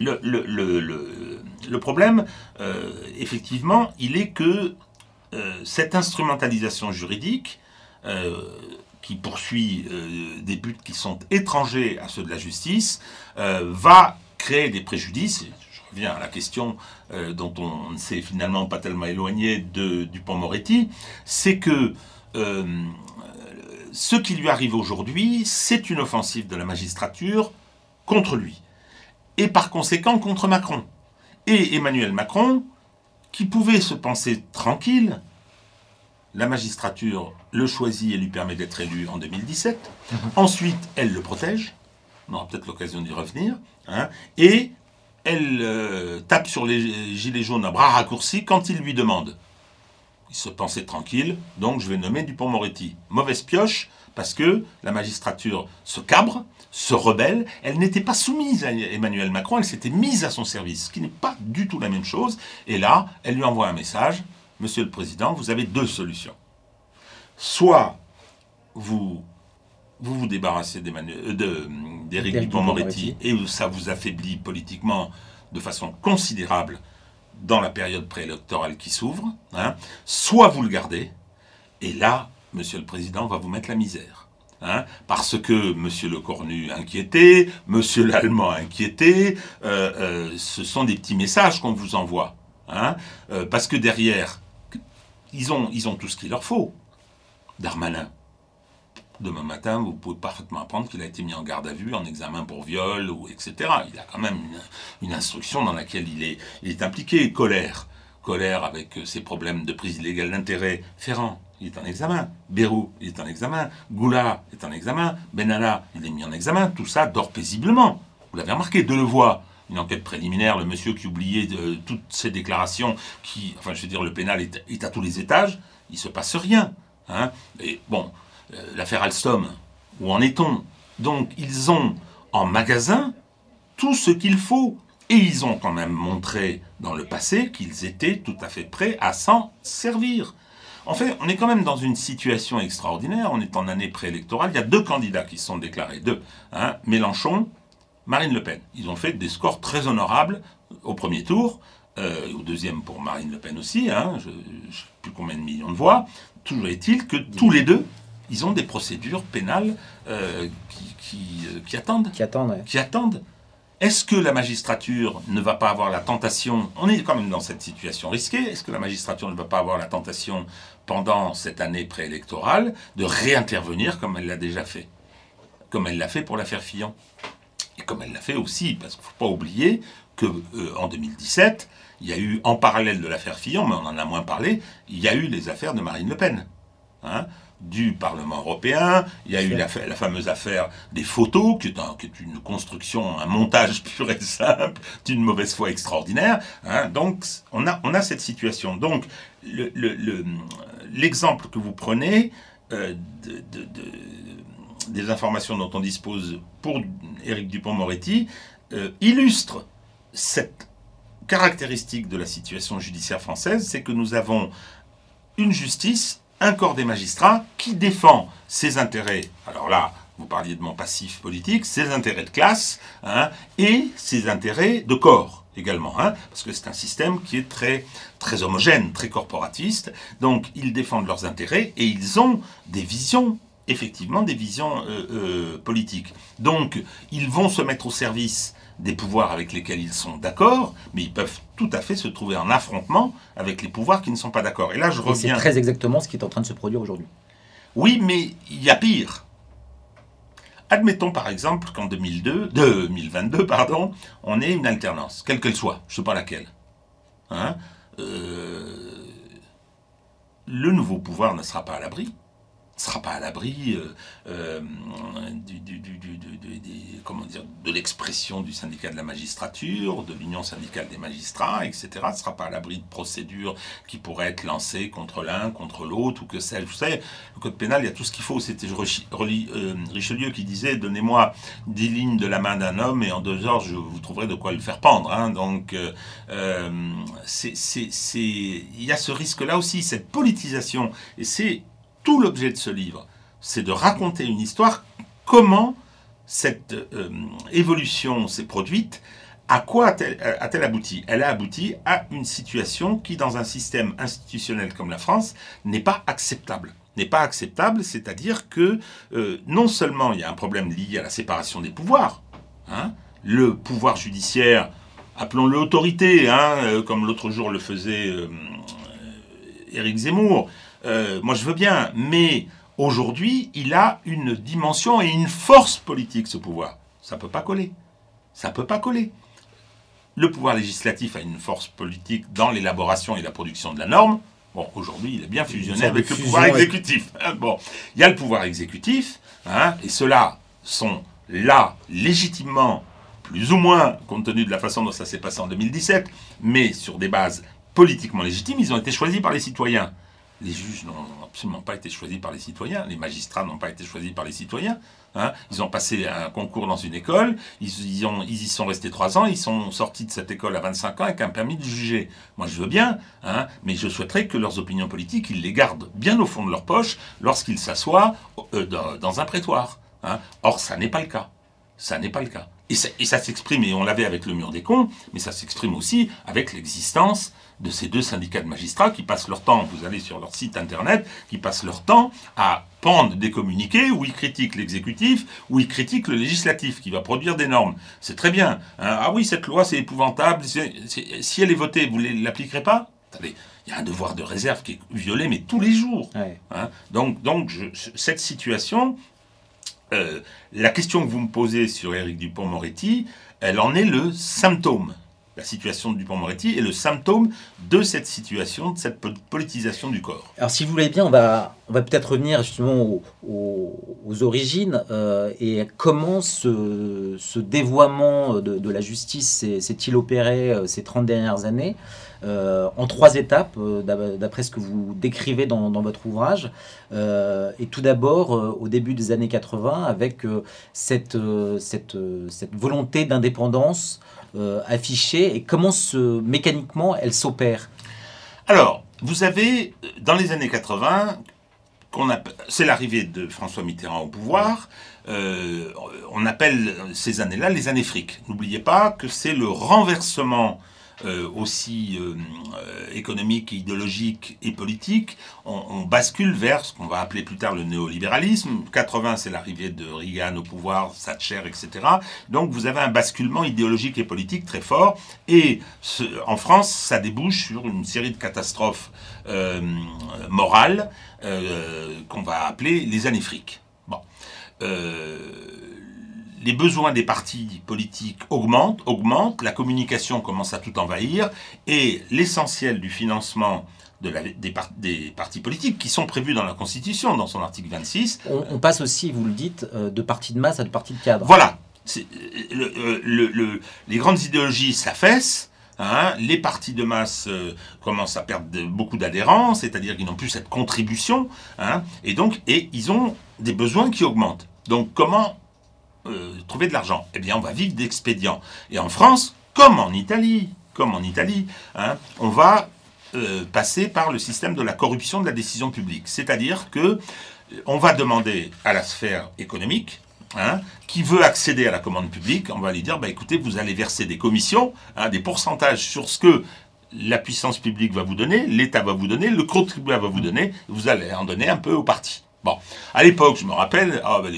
le, problème, euh, effectivement, il est que euh, cette instrumentalisation juridique, euh, qui poursuit des buts qui sont étrangers à ceux de la justice, va créer des préjudices. Je reviens à la question dont on ne s'est finalement pas tellement éloigné de Dupont-Moretti, c'est que ce qui lui arrive aujourd'hui, c'est une offensive de la magistrature contre lui. Et par conséquent contre Macron. Et Emmanuel Macron, qui pouvait se penser tranquille, la magistrature le choisit et lui permet d'être élu en 2017. Mhm. Ensuite, elle le protège. On aura peut-être l'occasion d'y revenir. Hein. et elle euh, tape sur les gilets jaunes à bras raccourcis quand il lui demande il se pensait tranquille, donc je vais nommer Dupont-Moretti. Mauvaise pioche, parce que la magistrature se cabre, se rebelle. Elle n'était pas soumise à Emmanuel Macron, elle s'était mise à son service, ce qui n'est pas du tout la même chose. Et là, elle lui envoie un message Monsieur le Président, vous avez deux solutions. Soit vous vous, vous débarrassez euh, d'Éric Dupont-Moretti et ça vous affaiblit politiquement de façon considérable dans la période préélectorale qui s'ouvre, hein, soit vous le gardez, et là, Monsieur le Président va vous mettre la misère. Hein, parce que Monsieur le Cornu inquiété, Monsieur l'Allemand inquiété, euh, euh, ce sont des petits messages qu'on vous envoie. Hein, euh, parce que derrière, ils ont, ils ont tout ce qu'il leur faut. Darmanin, demain matin, vous pouvez parfaitement apprendre qu'il a été mis en garde à vue, en examen pour viol, etc. Il a quand même une, instruction dans laquelle il est, impliqué. Colère, colère avec ses problèmes de prise illégale d'intérêt. Ferrand, il est en examen. Bérou, il est en examen. Goula est en examen. Benalla, il est mis en examen. Tout ça dort paisiblement. Vous l'avez remarqué, Delevoye, une enquête préliminaire, le monsieur qui oubliait de, toutes ses déclarations, qui, enfin je veux dire, le pénal est, à tous les étages, il se passe rien. Hein Et bon, euh, l'affaire Alstom, où en est-on? Donc ils ont en magasin tout ce qu'il faut. Et ils ont quand même montré dans le passé qu'ils étaient tout à fait prêts à s'en servir. En fait, on est quand même dans une situation extraordinaire. On est en année préélectorale. Il y a deux candidats qui se sont déclarés. Deux. Hein, Mélenchon, Marine Le Pen. Ils ont fait des scores très honorables au premier tour. au deuxième pour Marine Le Pen aussi, hein, je ne sais plus combien de millions de voix, toujours est-il que tous les deux, ils ont des procédures pénales qui, qui, attendent. Qui attendent, Qui attendent. Est-ce que la magistrature ne va pas avoir la tentation, on est quand même dans cette situation risquée, est-ce que la magistrature ne va pas avoir la tentation pendant cette année préélectorale de réintervenir comme elle l'a déjà fait? Comme elle l'a fait pour l'affaire Fillon. Et comme elle l'a fait aussi, parce qu'il ne faut pas oublier qu'en euh, 2017, il y a eu, en parallèle de l'affaire Fillon, mais on en a moins parlé, il y a eu les affaires de Marine Le Pen. Hein du Parlement européen. Il y a eu la, la, fameuse affaire des photos, qui est, une construction, un montage *laughs* pur et simple, d'une mauvaise foi extraordinaire. Hein. Donc, on a, on a cette situation. Donc, l'exemple que vous prenez euh, des informations dont on dispose pour Éric Dupont-Moretti euh, illustre cette caractéristique de la situation judiciaire française, c'est que nous avons une justice un corps des magistrats qui défend ses intérêts, alors là, vous parliez de mon passif politique, ses intérêts de classe hein, et ses intérêts de corps également, hein, parce que c'est un système qui est très, très homogène, très corporatiste, donc ils défendent leurs intérêts et ils ont des visions effectivement des visions euh, euh, politiques. Donc, ils vont se mettre au service des pouvoirs avec lesquels ils sont d'accord, mais ils peuvent tout à fait se trouver en affrontement avec les pouvoirs qui ne sont pas d'accord. Et là, je reviens. C'est très exactement ce qui est en train de se produire aujourd'hui. Oui, mais il y a pire. Admettons par exemple qu'en 2002, 2022, pardon, on ait une alternance, quelle qu'elle soit, je ne sais pas laquelle. Hein euh, le nouveau pouvoir ne sera pas à l'abri ne sera pas à l'abri euh, euh, du, de l'expression du syndicat de la magistrature, de l'union syndicale des magistrats, etc. Ne sera pas à l'abri de procédures qui pourraient être lancées contre l'un, contre l'autre, ou que sais-je. Vous savez, le code pénal, il y a tout ce qu'il faut. C'était euh, Richelieu qui disait Donnez-moi dix lignes de la main d'un homme et en deux heures, je vous trouverai de quoi le faire pendre. Hein. Donc, il y a ce risque-là aussi, cette politisation. Et c'est tout l'objet de ce livre, c'est de raconter une histoire, comment cette euh, évolution s'est produite, à quoi a-t-elle abouti? Elle a abouti à une situation qui, dans un système institutionnel comme la France, n'est pas acceptable. N'est pas acceptable, c'est-à-dire que euh, non seulement il y a un problème lié à la séparation des pouvoirs, hein, le pouvoir judiciaire, appelons-le autorité, hein, euh, comme l'autre jour le faisait Éric Zemmour, euh, moi je veux bien, mais aujourd'hui, il a une dimension et une force politique, ce pouvoir. Ça ne peut pas coller. Ça ne peut pas coller. Le pouvoir législatif a une force politique dans l'élaboration et la production de la norme. Bon, aujourd'hui, il est bien fusionné avec le pouvoir exécutif. *laughs* Bon, il y a le pouvoir exécutif, hein, et ceux-là sont là légitimement, plus ou moins, compte tenu de la façon dont ça s'est passé en 2017, mais sur des bases politiquement légitimes, ils ont été choisis par les citoyens les juges n'ont absolument pas été choisis par les citoyens, les magistrats n'ont pas été choisis par les citoyens. Hein. Ils ont passé un concours dans une école, ils, y sont restés trois ans, ils sont sortis de cette école à 25 ans avec un permis de juger. Moi je veux bien, hein, mais je souhaiterais que leurs opinions politiques, ils les gardent bien au fond de leur poche lorsqu'ils s'assoient euh, dans, un prétoire. Hein. Or ça n'est pas le cas. Ça n'est pas le cas. Et ça, ça s'exprime, et on l'avait avec le mur des cons, mais ça s'exprime aussi avec l'existence de ces deux syndicats de magistrats qui passent leur temps, vous allez sur leur site internet, qui passent leur temps à prendre des communiqués où ils critiquent l'exécutif, où ils critiquent le législatif qui va produire des normes. C'est très bien. Hein. ah oui, cette loi c'est épouvantable. si elle est votée, vous ne l'appliquerez pas? Il y a un devoir de réserve qui est violé, mais tous les jours. Hein. donc, donc cette situation, euh, la question que vous me posez sur Éric Dupont-Moretti, elle en est le symptôme la situation de Dupont-Moretti est le symptôme de cette situation, de cette politisation du corps. Alors si vous voulez bien, on va, peut-être revenir justement aux, origines euh, et comment ce, ce dévoiement de, la justice s'est-il opéré euh, ces 30 dernières années? Euh, en trois étapes, d'après ce que vous décrivez dans, votre ouvrage. et tout d'abord, au début des années 80, avec cette, volonté d'indépendance euh, affichée et comment mécaniquement elle s'opère? Alors, vous avez, dans les années 80, c'est l'arrivée de François Mitterrand au pouvoir. Euh, on appelle ces années-là les années fric. N'oubliez pas que c'est le renversement euh, aussi euh, économique, idéologique et politique, on, bascule vers ce qu'on va appeler plus tard le néolibéralisme. 80, c'est l'arrivée de Reagan au pouvoir, Thatcher, etc. Donc vous avez un basculement idéologique et politique très fort. Et en France, ça débouche sur une série de catastrophes morales qu'on va appeler les années fric. Bon les besoins des partis politiques augmentent, augmentent, la communication commence à tout envahir, et l'essentiel du financement de la, des, partis politiques qui sont prévus dans la Constitution, dans son article 26. On, passe aussi, vous le dites, euh, de partis de masse à de partis de cadre. Voilà. Euh, le, les grandes idéologies s'affaissent. Hein, les partis de masse euh, commencent à perdre beaucoup d'adhérents, c'est-à-dire qu'ils n'ont plus cette contribution, hein, et donc et ils ont des besoins qui augmentent. Donc comment euh, trouver de l'argent Eh bien, on va vivre d'expédients. Et en France, comme en Italie, comme en Italie, hein, on va euh, passer par le système de la corruption de la décision publique. C'est-à-dire que euh, on va demander à la sphère économique, hein, qui veut accéder à la commande publique, on va lui dire, bah, écoutez, vous allez verser des commissions, hein, des pourcentages sur ce que la puissance publique va vous donner, l'État va vous donner, le contribuable va vous donner, vous allez en donner un peu aux partis. Bon, à l'époque, je me rappelle, ah, bah,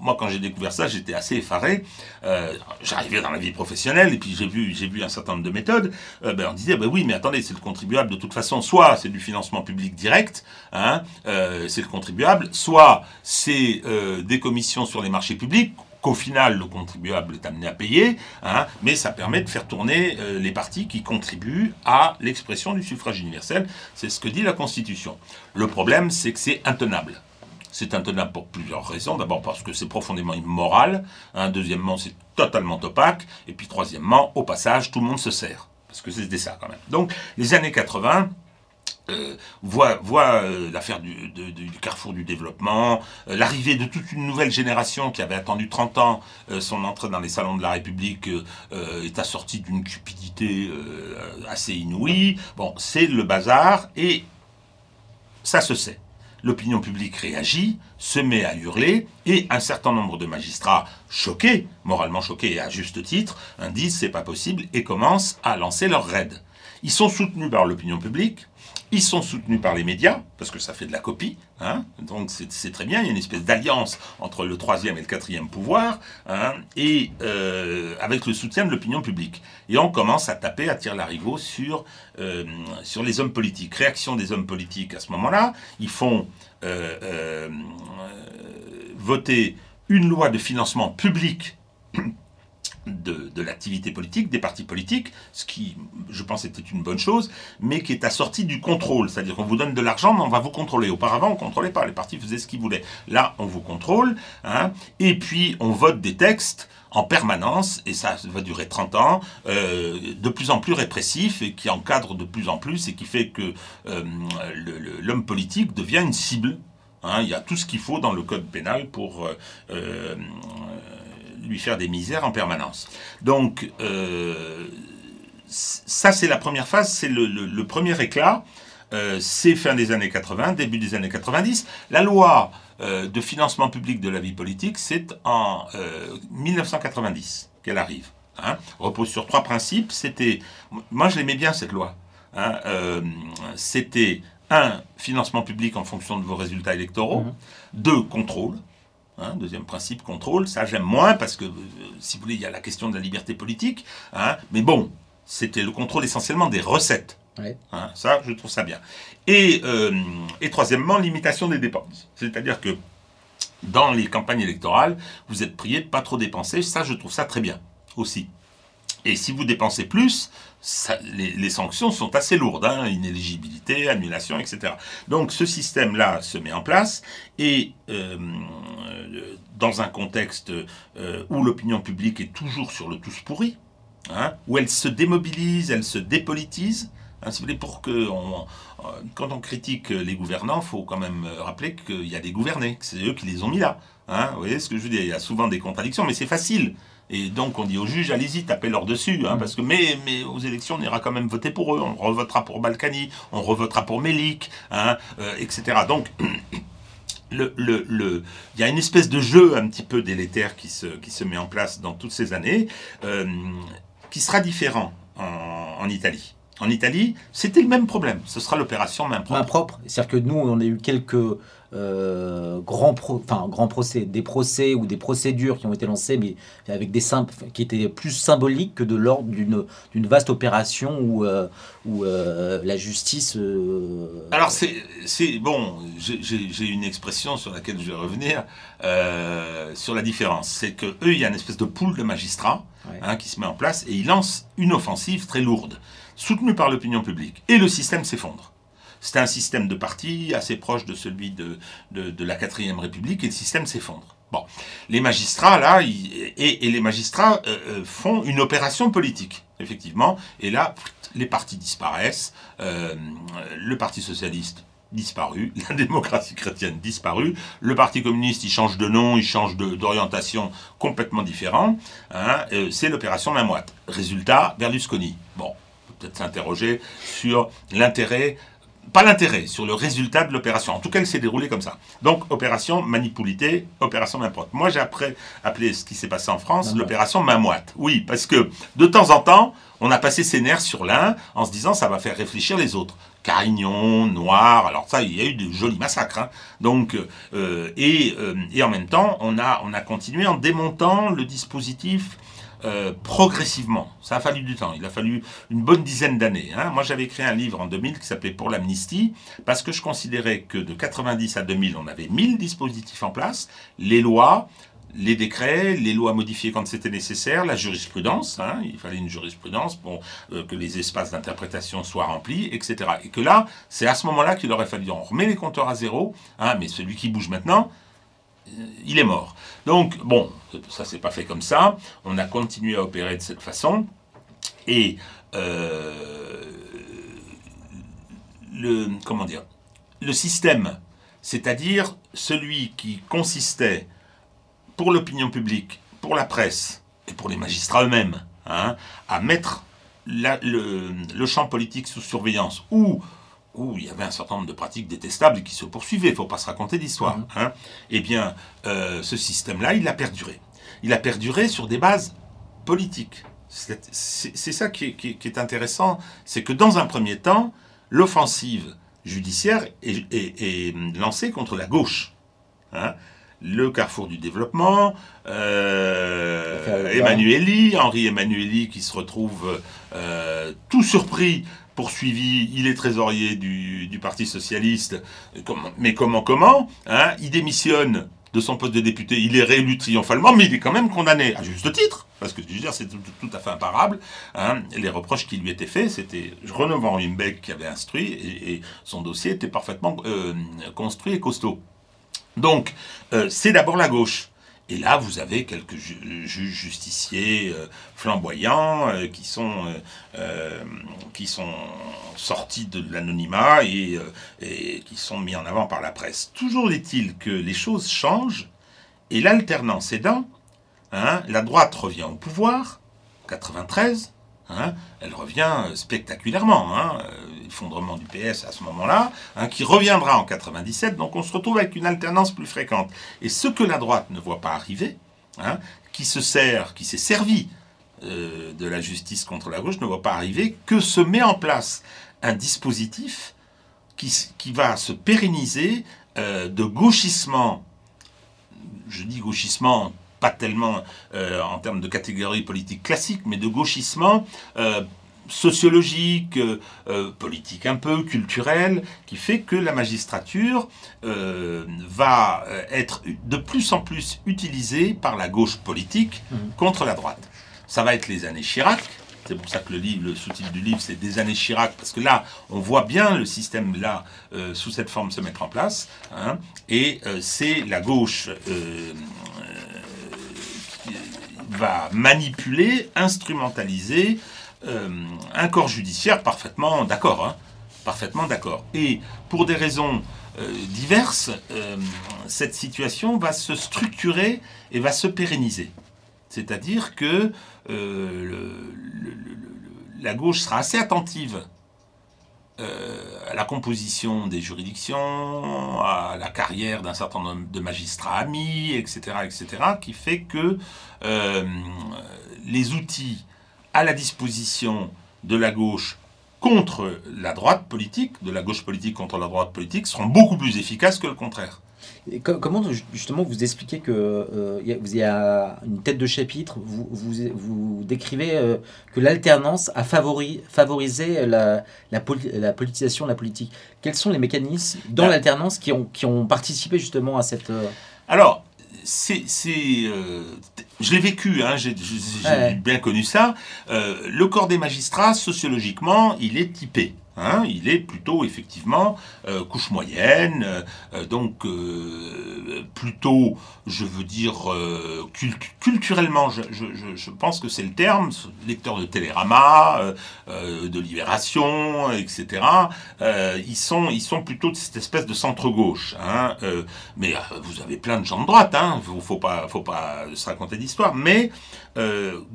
moi, quand j'ai découvert ça, j'étais assez effaré. Euh, J'arrivais dans la vie professionnelle et puis j'ai vu, vu un certain nombre de méthodes. Euh, ben, on disait, ben oui, mais attendez, c'est le contribuable de toute façon. Soit c'est du financement public direct, hein, euh, c'est le contribuable, soit c'est des commissions sur les marchés publics qu'au final le contribuable est amené à payer, hein, mais ça permet de faire tourner les partis qui contribuent à l'expression du suffrage universel. C'est ce que dit la Constitution. Le problème, c'est que c'est intenable. C'est intenable pour plusieurs raisons. D'abord parce que c'est profondément immoral. Hein. Deuxièmement, c'est totalement opaque. Et puis troisièmement, au passage, tout le monde se sert. Parce que c'était ça quand même. Donc les années 80, euh, euh, l'affaire du, carrefour du développement, euh, l'arrivée de toute une nouvelle génération qui avait attendu 30 ans son entrée dans les salons de la République est assortie d'une cupidité assez inouïe. Bon, c'est le bazar et ça se sait l'opinion publique réagit, se met à hurler, et un certain nombre de magistrats choqués, moralement choqués et à juste titre, disent c'est pas possible et commencent à lancer leur raid. Ils sont soutenus par l'opinion publique, ils sont soutenus par les médias, parce que ça fait de la copie, hein, donc c'est très bien, il y a une espèce d'alliance entre le troisième et le quatrième pouvoir, hein, et euh, avec le soutien de l'opinion publique. Et on commence à taper, à tirer l'arigot sur, euh, sur les hommes politiques. Réaction des hommes politiques à ce moment-là, ils font euh, voter une loi de financement public de, l'activité politique, des partis politiques, ce qui, je pense, était une bonne chose, mais qui est assorti du contrôle. C'est-à-dire qu'on vous donne de l'argent, mais on va vous contrôler. Auparavant, on ne contrôlait pas. Les partis faisaient ce qu'ils voulaient. Là, on vous contrôle. Hein, et puis, on vote des textes en permanence, et ça va durer 30 ans, euh, de plus en plus répressif et qui encadre de plus en plus et qui fait que euh, l'homme politique devient une cible. Hein. il y a tout ce qu'il faut dans le code pénal pour euh, lui faire des misères en permanence. Donc, euh, ça, c'est la première phase, c'est le, premier éclat. Euh, c'est fin des années 80, début des années 90. La loi euh, de financement public de la vie politique, c'est en 1990 qu'elle arrive. Hein, repose sur trois principes. C'était, moi je l'aimais bien cette loi. Hein, c'était un financement public en fonction de vos résultats électoraux, mmh. deux contrôle. Hein, deuxième principe, contrôle. Ça, j'aime moins parce que, euh, si vous voulez, il y a la question de la liberté politique. Hein, mais bon, c'était le contrôle essentiellement des recettes. Hein, ça, je trouve ça bien. Et, euh, et troisièmement, limitation des dépenses. C'est-à-dire que dans les campagnes électorales, vous êtes prié de pas trop dépenser. Ça, je trouve ça très bien aussi. Et si vous dépensez plus, les, sanctions sont assez lourdes, hein, inéligibilité, annulation, etc. Donc ce système-là se met en place et euh, dans un contexte euh, où l'opinion publique est toujours sur le tous pourri, hein, où elle se démobilise, elle se dépolitise. Hein, si vous voulez, pour que quand on critique les gouvernants, il faut quand même rappeler qu'il y a des gouvernés, c'est eux qui les ont mis là. Hein, vous voyez ce que je veux dire Il y a souvent des contradictions, mais c'est facile. Et donc on dit aux juges, allez-y, tapez leur dessus, hein, mm. parce que mais, mais aux élections, on ira quand même voter pour eux. On revotera pour Balkany, on revotera pour Melik, hein, euh, etc. Donc *clears throat* le, le, le, il y a une espèce de jeu un petit peu délétère qui se, qui se met en place dans toutes ces années, euh, qui sera différent en Italie. En Italie, c'était le même problème. Ce sera l'opération main propre. Main propre. C'est-à-dire que nous, on a eu quelques euh, grands, enfin, grands procès, des procès ou des procédures qui ont été lancées, mais avec des qui étaient plus symboliques que de l'ordre d'une, d'une vaste opération où, euh, où euh, la justice. Alors, c'est, c'est bon, j'ai, une expression sur laquelle je vais revenir sur la différence. C'est que eux, il y a une espèce de pool de magistrats hein, qui se met en place et ils lancent une offensive très lourde soutenu par l'opinion publique. Et le système s'effondre. C'est un système de parti assez proche de celui de, la quatrième République et le système s'effondre. Bon, les magistrats là, et, les magistrats euh, euh, font une opération politique, effectivement, et là, les partis disparaissent, euh, le Parti socialiste disparu, *laughs* la démocratie chrétienne disparue, le Parti communiste il change de nom, il change d'orientation complètement différent, hein, c'est l'opération main moite. Résultat, Berlusconi. Bon, peut-être s'interroger sur l'intérêt pas l'intérêt, sur le résultat de l'opération. En tout cas, elle s'est déroulée comme ça. Donc, opération manipulité, opération main propre. Moi, j'ai après appelé ce qui s'est passé en France l'opération main moite. Oui, parce que de temps en temps, on a passé ses nerfs sur l'un en se disant ça va faire réfléchir les autres. Carignon, Noir, alors ça, il y a eu de jolis massacres. Hein. Donc, euh, et, euh, et, en même temps, on a, on a continué en démontant le dispositif euh, progressivement. Ça a fallu du temps. Il a fallu une bonne dizaine d'années. Hein. Moi, j'avais écrit un livre en 2000 qui s'appelait Pour l'amnistie, parce que je considérais que de 90 à 2000, on avait 1000 dispositifs en place, les lois, les décrets, les lois modifiées quand c'était nécessaire, la jurisprudence, hein. il fallait une jurisprudence pour euh, que les espaces d'interprétation soient remplis, etc. Et que là, c'est à ce moment-là qu'il aurait fallu, on remet les compteurs à zéro, hein, mais celui qui bouge maintenant, il est mort. Donc, bon, ça s'est pas fait comme ça. On a continué à opérer de cette façon. Et euh, le, comment dire, le système, c'est-à-dire celui qui consistait pour l'opinion publique, pour la presse et pour les magistrats eux-mêmes, hein, à mettre le, le, champ politique sous surveillance ou où il y avait un certain nombre de pratiques détestables qui se poursuivaient, il ne faut pas se raconter d'histoire, mhm. hein, eh bien, euh, ce système-là, il a perduré. Il a perduré sur des bases politiques. C'est ça qui est, intéressant, c'est que dans un premier temps, l'offensive judiciaire est, lancée contre la gauche. Hein. le carrefour du développement, euh, Emmanueli, Henri Emmanueli qui se retrouve euh, tout surpris poursuivi, il est trésorier du, Parti Socialiste, mais comment, comment hein, Il démissionne de son poste de député, il est réélu triomphalement, mais il est quand même condamné, à juste titre, parce que je veux dire, c'est tout, à fait imparable. Hein. Les reproches qui lui étaient faits, c'était Renaud Wimbeck qui avait instruit, et, son dossier était parfaitement euh, construit et costaud. Donc, euh, c'est d'abord la gauche. Et là, vous avez quelques juges justiciers euh, flamboyants euh, qui, sont, euh, qui sont sortis de l'anonymat et, qui sont mis en avant par la presse. Toujours est-il que les choses changent et l'alternance aidant, hein, la droite revient au pouvoir, 93, Hein, elle revient spectaculairement. Hein, effondrement du PS à ce moment-là, hein, qui reviendra en 97. Donc on se retrouve avec une alternance plus fréquente. Et ce que la droite ne voit pas arriver, qui se sert, qui s'est servi euh, de la justice contre la gauche, ne voit pas arriver que se met en place un dispositif qui, va se pérenniser euh, de gauchissement. Je dis gauchissement pas tellement euh, en termes de catégorie politique classique, mais de gauchissement sociologique, euh, politique un peu, culturel, qui fait que la magistrature va être de plus en plus utilisée par la gauche politique mmh. contre la droite. Ça va être les années Chirac, c'est pour ça que le, livre, le sous-titre du livre, c'est des années Chirac, parce que là, on voit bien le système là, sous cette forme se mettre en place. Hein, et c'est la gauche va manipuler, instrumentaliser euh, un corps judiciaire parfaitement d'accord. Hein, parfaitement d'accord. Et pour des raisons euh, diverses, euh, cette situation va se structurer et va se pérenniser. C'est-à-dire que la gauche sera assez attentive à la composition des juridictions, à la carrière d'un certain nombre de magistrats amis, etc., etc., qui fait que les outils à la disposition de la gauche contre la droite politique, de la gauche politique contre la droite politique, seront beaucoup plus efficaces que le contraire. comment justement vous expliquez que euh, il y a une tête de chapitre, vous, vous, décrivez euh, que l'alternance a favorisé la, la, politisation de la politique. Quels sont les mécanismes dans l'alternance qui ont, qui ont participé justement à cette... Euh, Alors, c'est, je l'ai vécu, hein, j'ai, bien connu ça. le corps des magistrats, sociologiquement, il est typé. Hein, il est plutôt effectivement euh, couche moyenne, euh, euh, donc plutôt, je veux dire, culturellement, je, pense que c'est le terme, lecteur de Télérama, de Libération, etc. ils, sont, ils sont plutôt de cette espèce de centre-gauche. Hein, mais vous avez plein de gens de droite, hein, faut pas, faut pas se raconter d'histoire, mais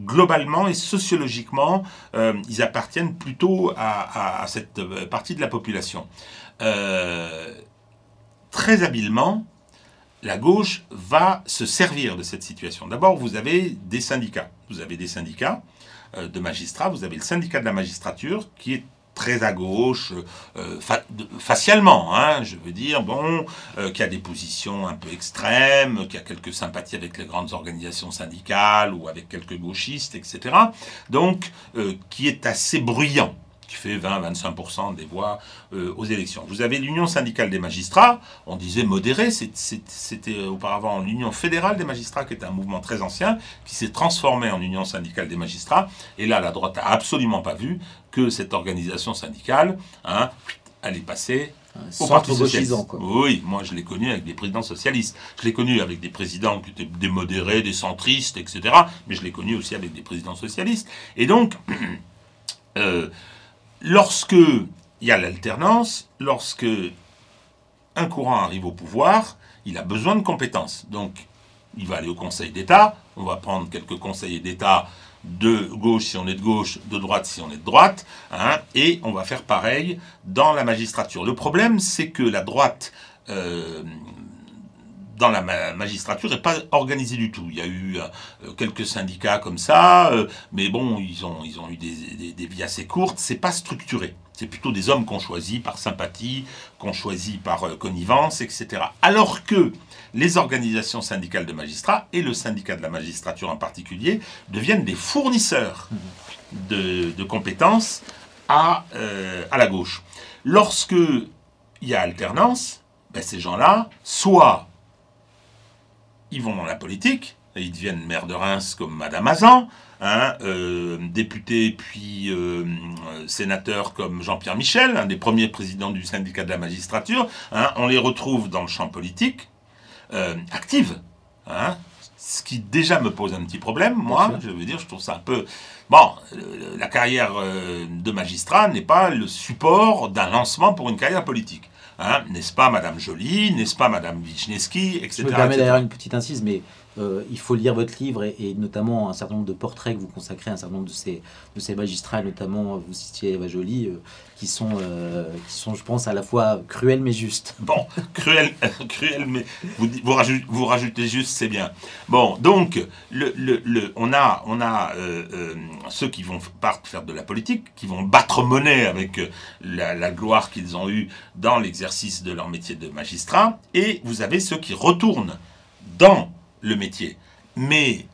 globalement et sociologiquement, ils appartiennent plutôt à cette euh, partie de la population. Euh, très habilement, la gauche va se servir de cette situation. D'abord, vous avez des syndicats. Vous avez des syndicats euh, de magistrats. Vous avez le syndicat de la magistrature qui est très à gauche, facialement, hein, je veux dire, bon, qui a des positions un peu extrêmes, qui a quelques sympathies avec les grandes organisations syndicales ou avec quelques gauchistes, etc. Donc, qui est assez bruyant qui fait 20-25% des voix euh, aux élections. Vous avez l'Union syndicale des magistrats, on disait modérée, c'était auparavant l'Union fédérale des magistrats, qui est un mouvement très ancien, qui s'est transformé en Union syndicale des magistrats, et là la droite n'a absolument pas vu que cette organisation syndicale hein, allait passer au Parti socialiste. Oui, moi je l'ai connu avec des présidents socialistes. Je l'ai connu avec des présidents qui étaient des modérés, des centristes, etc. Mais je l'ai connu aussi avec des présidents socialistes. Et donc, *clears throat* euh, lorsque il y a l'alternance, lorsque un courant arrive au pouvoir, il a besoin de compétences. Donc, il va aller au Conseil d'État, on va prendre quelques conseillers d'État de gauche si on est de gauche, de droite si on est de droite, hein, et on va faire pareil dans la magistrature. Le problème, c'est que la droite euh, dans la magistrature n'est pas organisée du tout. Il y a eu euh, quelques syndicats comme ça, euh, mais bon, ils ont, ils ont eu des, des, vies assez courtes. C'est pas structuré. C'est plutôt des hommes qu'on choisit par sympathie, qu'on choisit par euh, connivence, etc. Alors que les organisations syndicales de magistrats, et le syndicat de la magistrature en particulier, deviennent des fournisseurs de, de compétences à, à la gauche. Lorsque il y a alternance, ben ces gens-là, soit ils vont dans la politique, ils deviennent maire de Reims comme Madame Azan, hein, euh, député puis euh, sénateur comme Jean-Pierre Michel, un des premiers présidents du syndicat de la magistrature. Hein, on les retrouve dans le champ politique, euh, active. Hein, ce qui déjà me pose un petit problème, moi, je veux dire, je trouve ça un peu... Bon, la carrière de magistrat n'est pas le support d'un lancement pour une carrière politique. Hein, n'est-ce pas Madame Joly, n'est-ce pas Madame etc. Je me permets d'ailleurs une petite incise, mais euh, il faut lire votre livre et, notamment un certain nombre de portraits que vous consacrez à un certain nombre de ces, de ces magistrats, notamment vous citiez Eva Joly, euh, qui, sont, euh, qui sont, je pense, à la fois cruels mais justes. *laughs* Bon, cruels, *laughs* cruel mais vous, vous, rajoutez, juste, c'est bien. Bon, donc, le, le, on a, on a ceux qui vont faire de la politique, qui vont battre monnaie avec la gloire qu'ils ont eue dans l'exercice de leur métier de magistrat, et vous avez ceux qui retournent dans le métier. Mais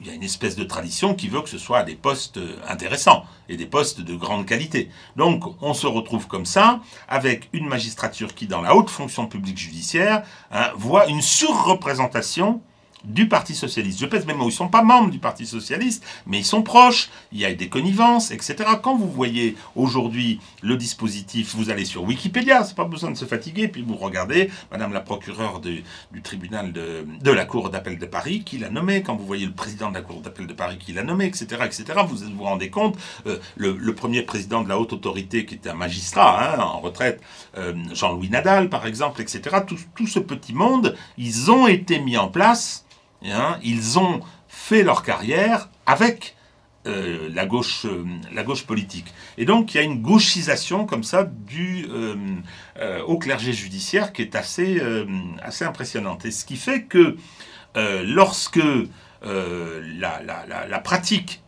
il y a une espèce de tradition qui veut que ce soit des postes intéressants et des postes de grande qualité. Donc on se retrouve comme ça, avec une magistrature qui, dans la haute fonction publique judiciaire, hein, voit une surreprésentation du Parti socialiste. Je pèse même où ils ne sont pas membres du Parti socialiste, mais ils sont proches, il y a des connivences, etc. Quand vous voyez aujourd'hui le dispositif, vous allez sur Wikipédia, c'est pas besoin de se fatiguer, puis vous regardez Madame la procureure du tribunal de, la Cour d'appel de Paris qui l'a nommé, quand vous voyez le président de la Cour d'appel de Paris qui l'a nommé, etc., etc., vous vous rendez compte, euh, le, premier président de la haute autorité qui était un magistrat hein, en retraite, euh, Jean-Louis Nadal par exemple, etc., tout ce petit monde, ils ont été mis en place Hein, ils ont fait leur carrière avec euh, la, gauche, euh, la gauche politique. Et donc il y a une gauchisation comme ça du euh, au clergé judiciaire qui est assez, impressionnante. Et ce qui fait que lorsque la, la, pratique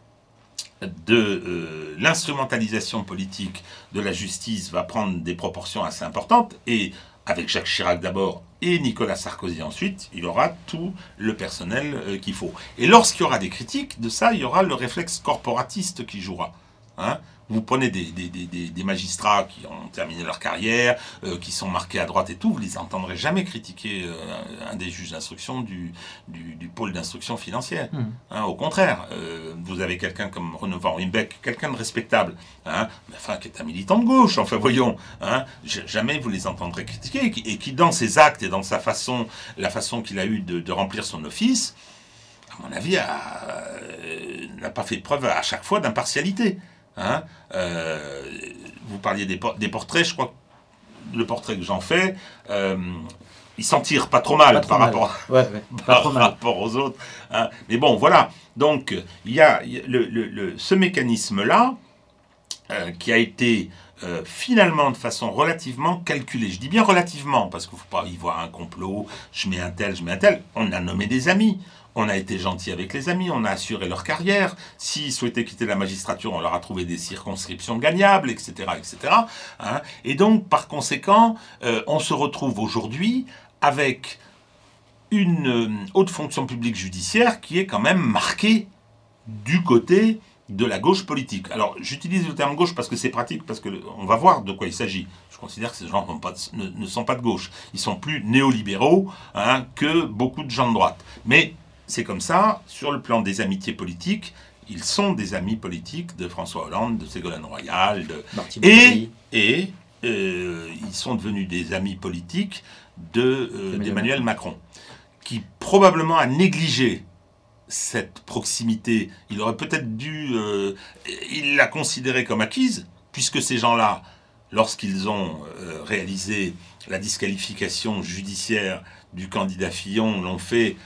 de euh, l'instrumentalisation politique de la justice va prendre des proportions assez importantes, et avec Jacques Chirac d'abord et Nicolas Sarkozy ensuite, il aura tout le personnel euh, qu'il faut. Et lorsqu'il y aura des critiques de ça, il y aura le réflexe corporatiste qui jouera. Hein vous prenez des, des, magistrats qui ont terminé leur carrière, euh, qui sont marqués à droite et tout, vous les entendrez jamais critiquer euh, un des juges d'instruction du, du, pôle d'instruction financière. Hmm. Hein, au contraire, euh, vous avez quelqu'un comme René Van Rimbeck, quelqu'un de respectable, hein, enfin, qui est un militant de gauche, enfin voyons, hein, jamais vous les entendrez critiquer, et qui, dans ses actes et dans sa façon, la façon qu'il a eu de, de remplir son office, à mon avis, n'a pas fait preuve à chaque fois d'impartialité. Hein euh, vous parliez des, portraits, je crois que le portrait que j'en fais, euh, il s'en tire pas trop mal, par, Rapport, rapport, aux autres. Hein. Mais bon, voilà. Donc, il y a le, ce mécanisme-là euh, qui a été finalement de façon relativement calculée. Je dis bien relativement, parce qu'il ne faut pas y voir un complot, je mets un tel, je mets un tel. On a nommé des amis. On a été gentil avec les amis, on a assuré leur carrière. S'ils souhaitaient quitter la magistrature, on leur a trouvé des circonscriptions gagnables, etc. etc. Hein. Et donc, par conséquent, euh, on se retrouve aujourd'hui avec une euh, haute fonction publique judiciaire qui est quand même marquée du côté de la gauche politique. Alors, j'utilise le terme gauche parce que c'est pratique, parce qu'on va voir de quoi il s'agit. Je considère que ces gens ne, sont pas de gauche. Ils sont plus néolibéraux hein, que beaucoup de gens de droite. Mais c'est comme ça, sur le plan des amitiés politiques, ils sont des amis politiques de François Hollande, de Ségolène Royal, de... et, et euh, ils sont devenus des amis politiques euh, d'Emmanuel Macron, qui probablement a négligé cette proximité. Il aurait peut-être dû... Euh, il l'a considérée comme acquise, puisque ces gens-là, lorsqu'ils ont réalisé la disqualification judiciaire du candidat Fillon, l'ont fait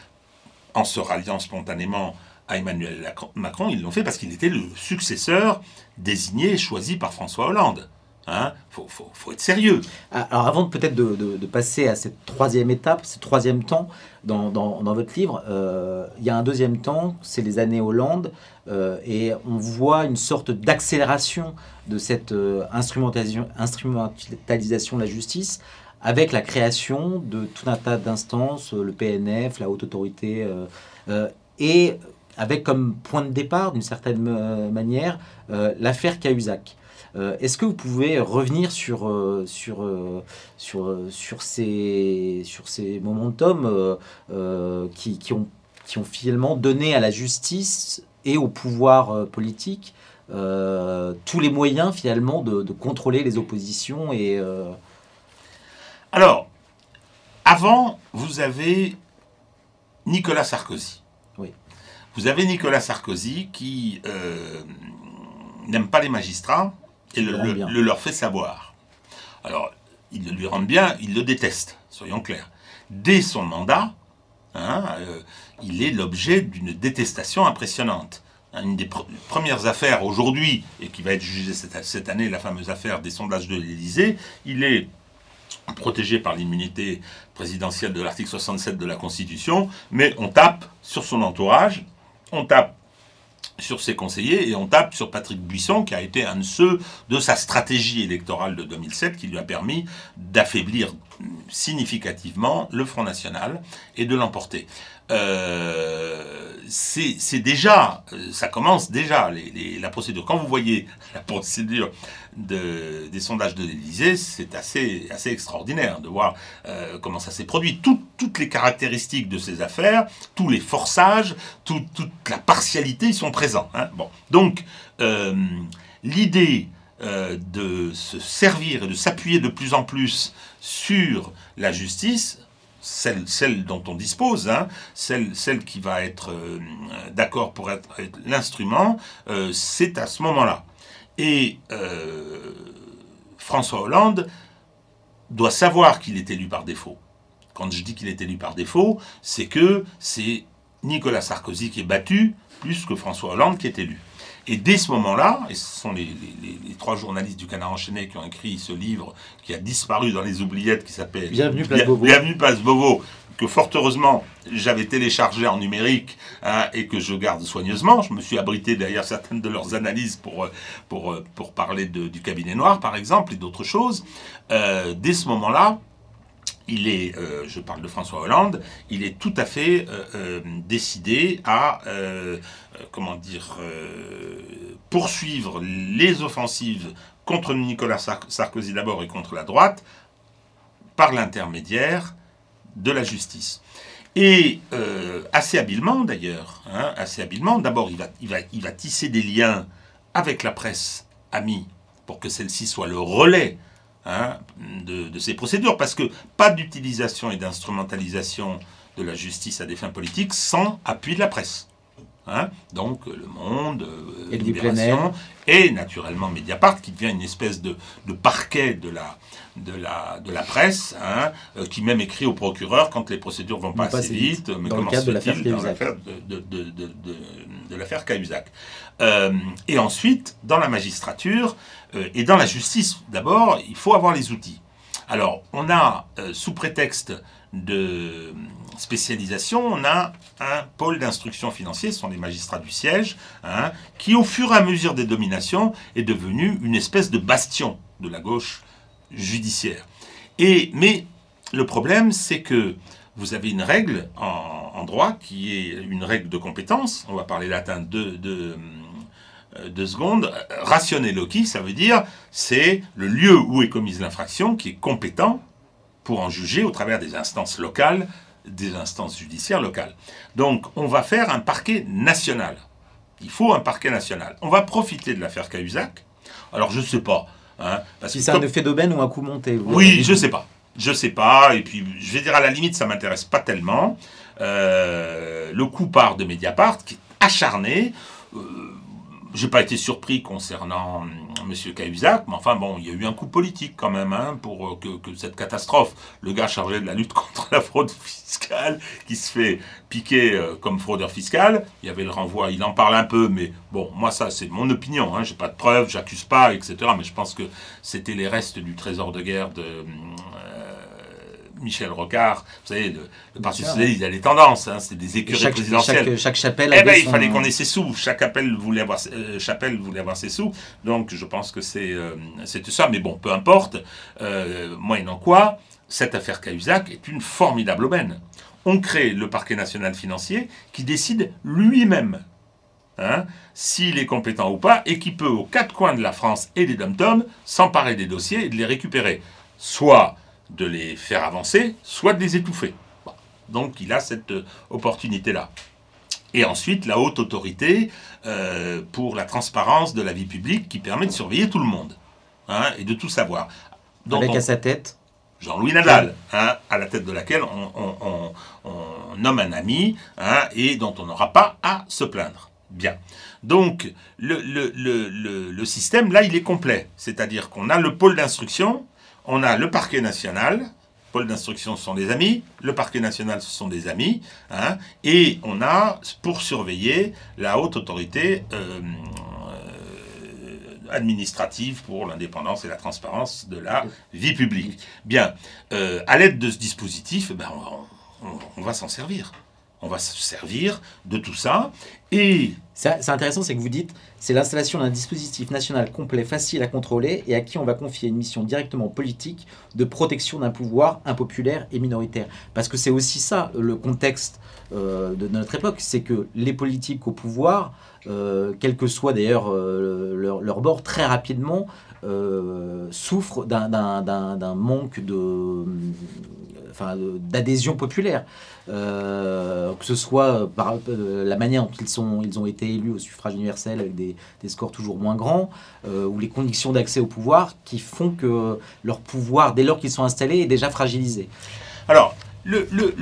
en se ralliant spontanément à Emmanuel Macron, ils l'ont fait parce qu'il était le successeur désigné et choisi par François Hollande. Hein faut, être sérieux. Ah, alors avant peut-être de, passer à cette troisième étape, ce troisième temps dans, votre livre, euh, il y a un deuxième temps, c'est les années Hollande, euh, et on voit une sorte d'accélération de cette euh, instrumentalisation, instrumentalisation de la justice avec la création de tout un tas d'instances, le PNF, la haute autorité, et avec comme point de départ, d'une certaine manière, l'affaire Cahuzac. Est-ce que vous pouvez revenir sur, sur, sur, sur, ces, sur ces momentum qui, qui, ont, qui ont finalement donné à la justice et au pouvoir politique tous les moyens finalement de, de contrôler les oppositions et, alors, avant, vous avez Nicolas Sarkozy. Oui. Vous avez Nicolas Sarkozy qui euh, n'aime pas les magistrats et le, leur fait savoir. Alors, il le lui rend bien, il le déteste, soyons clairs. Dès son mandat, hein, euh, il est l'objet d'une détestation impressionnante. Une des premières affaires aujourd'hui, et qui va être jugée cette, cette année, la fameuse affaire des sondages de l'Élysée, il est protégé par l'immunité présidentielle de l'article 67 de la Constitution, mais on tape sur son entourage, on tape sur ses conseillers et on tape sur Patrick Buisson qui a été un de ceux de sa stratégie électorale de 2007 qui lui a permis d'affaiblir significativement le Front National et de l'emporter. Euh, c'est déjà, ça commence déjà la procédure. Quand vous voyez *laughs* la procédure de, des sondages de l'Élysée, c'est assez, assez extraordinaire de voir euh, comment ça s'est produit. toutes les caractéristiques de ces affaires, tous les forçages, toute la partialité, ils sont présents. Hein. Bon, donc euh, l'idée de se servir et de s'appuyer de plus en plus sur la justice celle, dont on dispose, hein, celle, qui va être euh, d'accord pour être, l'instrument, euh, c'est à ce moment-là. Et euh, François Hollande doit savoir qu'il est élu par défaut. Quand je dis qu'il est élu par défaut, c'est que c'est Nicolas Sarkozy qui est battu plus que François Hollande qui est élu. Et dès ce moment-là, et ce sont les, trois journalistes du Canard enchaîné qui ont écrit ce livre qui a disparu dans les oubliettes qui s'appelle Bienvenue Place Beauvau. Bienvenue Place Beauvau, que fort heureusement j'avais téléchargé en numérique hein, et que je garde soigneusement. Je me suis abrité derrière certaines de leurs analyses pour, euh, pour, euh, pour parler du cabinet noir, par exemple, et d'autres choses. Euh, dès ce moment-là, il est, je parle de François Hollande, il est tout à fait décidé à, comment dire, poursuivre les offensives contre Nicolas Sarkozy d'abord et contre la droite par l'intermédiaire de la justice. Et euh, assez habilement d'ailleurs, hein, assez habilement, d'abord il va, il, va, il va tisser des liens avec la presse amie pour que celle-ci soit le relais hein, de, de, ces procédures, parce que pas d'utilisation et d'instrumentalisation de la justice à des fins politiques sans appui de la presse. Hein. Donc Le Monde, euh, et Libération, et naturellement Mediapart, qui devient une espèce de, de parquet de la, de la, de la presse, hein, euh, qui même écrit au procureur quand les procédures vont pas assez vite, mais dans le cadre de l'affaire de, de, de, l'affaire Cahuzac. Euh, et ensuite, dans la magistrature euh, et dans la justice, d'abord, il faut avoir les outils. Alors, on a, sous prétexte de spécialisation, on a un pôle d'instruction financière, ce sont les magistrats du siège, hein, qui au fur et à mesure des dominations est devenu une espèce de bastion de la gauche judiciaire. Et, mais le problème, c'est que vous avez une règle en, droit qui est une règle de compétence, on va parler latin de, euh, deux secondes, ratione loci, ça veut dire c'est le lieu où est commise l'infraction qui est compétent pour en juger au travers des instances locales, des instances judiciaires locales. Donc on va faire un parquet national. Il faut un parquet national. On va profiter de l'affaire Cahuzac. Alors je ne sais pas, Hein, si c'est un effet d'aubaine ou un coup monté Oui, je sais pas. Je sais pas. Et puis, je vais dire à la limite, ça m'intéresse pas tellement. Euh, le coup part de Mediapart, qui est acharné. Euh, j'ai pas été surpris concernant M. Cahuzac, mais enfin bon, il y a eu un coup politique quand même hein, pour euh, que, cette catastrophe. Le gars chargé de la lutte *laughs* contre la fraude fiscale qui se fait piquer euh, comme fraudeur fiscal, il y avait le renvoi, il en parle un peu, mais bon, moi ça c'est mon opinion, hein, j'ai pas de preuves, j'accuse pas, etc. Mais je pense que c'était les restes du trésor de guerre de, Michel Rocard, vous savez, le, Parti Socialiste, il a les tendances, hein, c'est des écuries présidentielles. Chaque, chapelle eh ben, il fallait qu'on ait ses sous. Chaque appel voulait avoir, euh, chapelle voulait avoir ses sous. Donc, je pense que c'est euh, tout ça. Mais bon, peu importe. Euh, moyennant quoi, cette affaire Cahuzac est une formidable aubaine. On crée le parquet national financier qui décide lui-même hein, s'il est compétent ou pas et qui peut, aux quatre coins de la France et des dom s'emparer des dossiers et de les récupérer. Soit de les faire avancer, soit de les étouffer. Donc il a cette euh, opportunité-là. Et ensuite, la haute autorité euh, pour la transparence de la vie publique qui permet de surveiller tout le monde hein, et de tout savoir. Avec à sa tête Jean-Louis Nadal, hein, à la tête de laquelle on, nomme un ami hein, et dont on n'aura pas à se plaindre. Bien. Donc, le, le, système, là, il est complet. C'est-à-dire qu'on a le pôle d'instruction on a le parquet national, pôle d'instruction, ce sont des amis, le parquet national, ce sont des amis, hein, et on a, pour surveiller, la haute autorité euh, euh, administrative pour l'indépendance et la transparence de la vie publique. Bien, euh, à l'aide de ce dispositif, ben, on va s'en servir on va se servir de tout ça. Et c'est intéressant, c'est que vous dites, c'est l'installation d'un dispositif national complet, facile à contrôler et à qui on va confier une mission directement politique de protection d'un pouvoir impopulaire et minoritaire. Parce que c'est aussi ça le contexte euh, de notre époque, c'est que les politiques au pouvoir, euh, quel que soit d'ailleurs euh, leur, bord, très rapidement souffrent d'un manque de d'adhésion populaire. Euh, que ce soit par euh, la manière dont ils, sont, ils ont été élus au suffrage universel avec des, scores toujours moins grands, euh, ou les conditions d'accès au pouvoir qui font que leur pouvoir, dès lors qu'ils sont installés, est déjà fragilisé. Alors, le, le,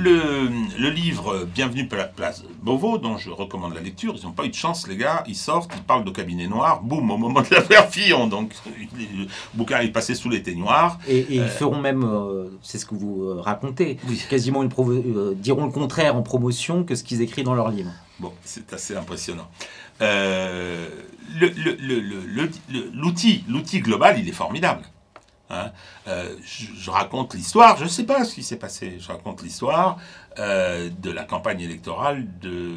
le, livre Bienvenue place Beauvau, dont je recommande la lecture, ils n'ont pas eu de chance, les gars. Ils sortent, ils parlent de cabinet noir, boum, au moment de l'affaire Fillon. Donc, le bouquin est passé sous les noirs. Et, ils euh, feront même, euh, c'est ce que vous euh, racontez, quasiment une diront le contraire en promotion que ce qu'ils écrivent dans leur livre. Bon, c'est assez impressionnant. l'outil, l'outil global, il est formidable. Hein. Euh, je, raconte l'histoire, je ne sais pas ce qui s'est passé, je raconte l'histoire euh, de la campagne électorale de euh,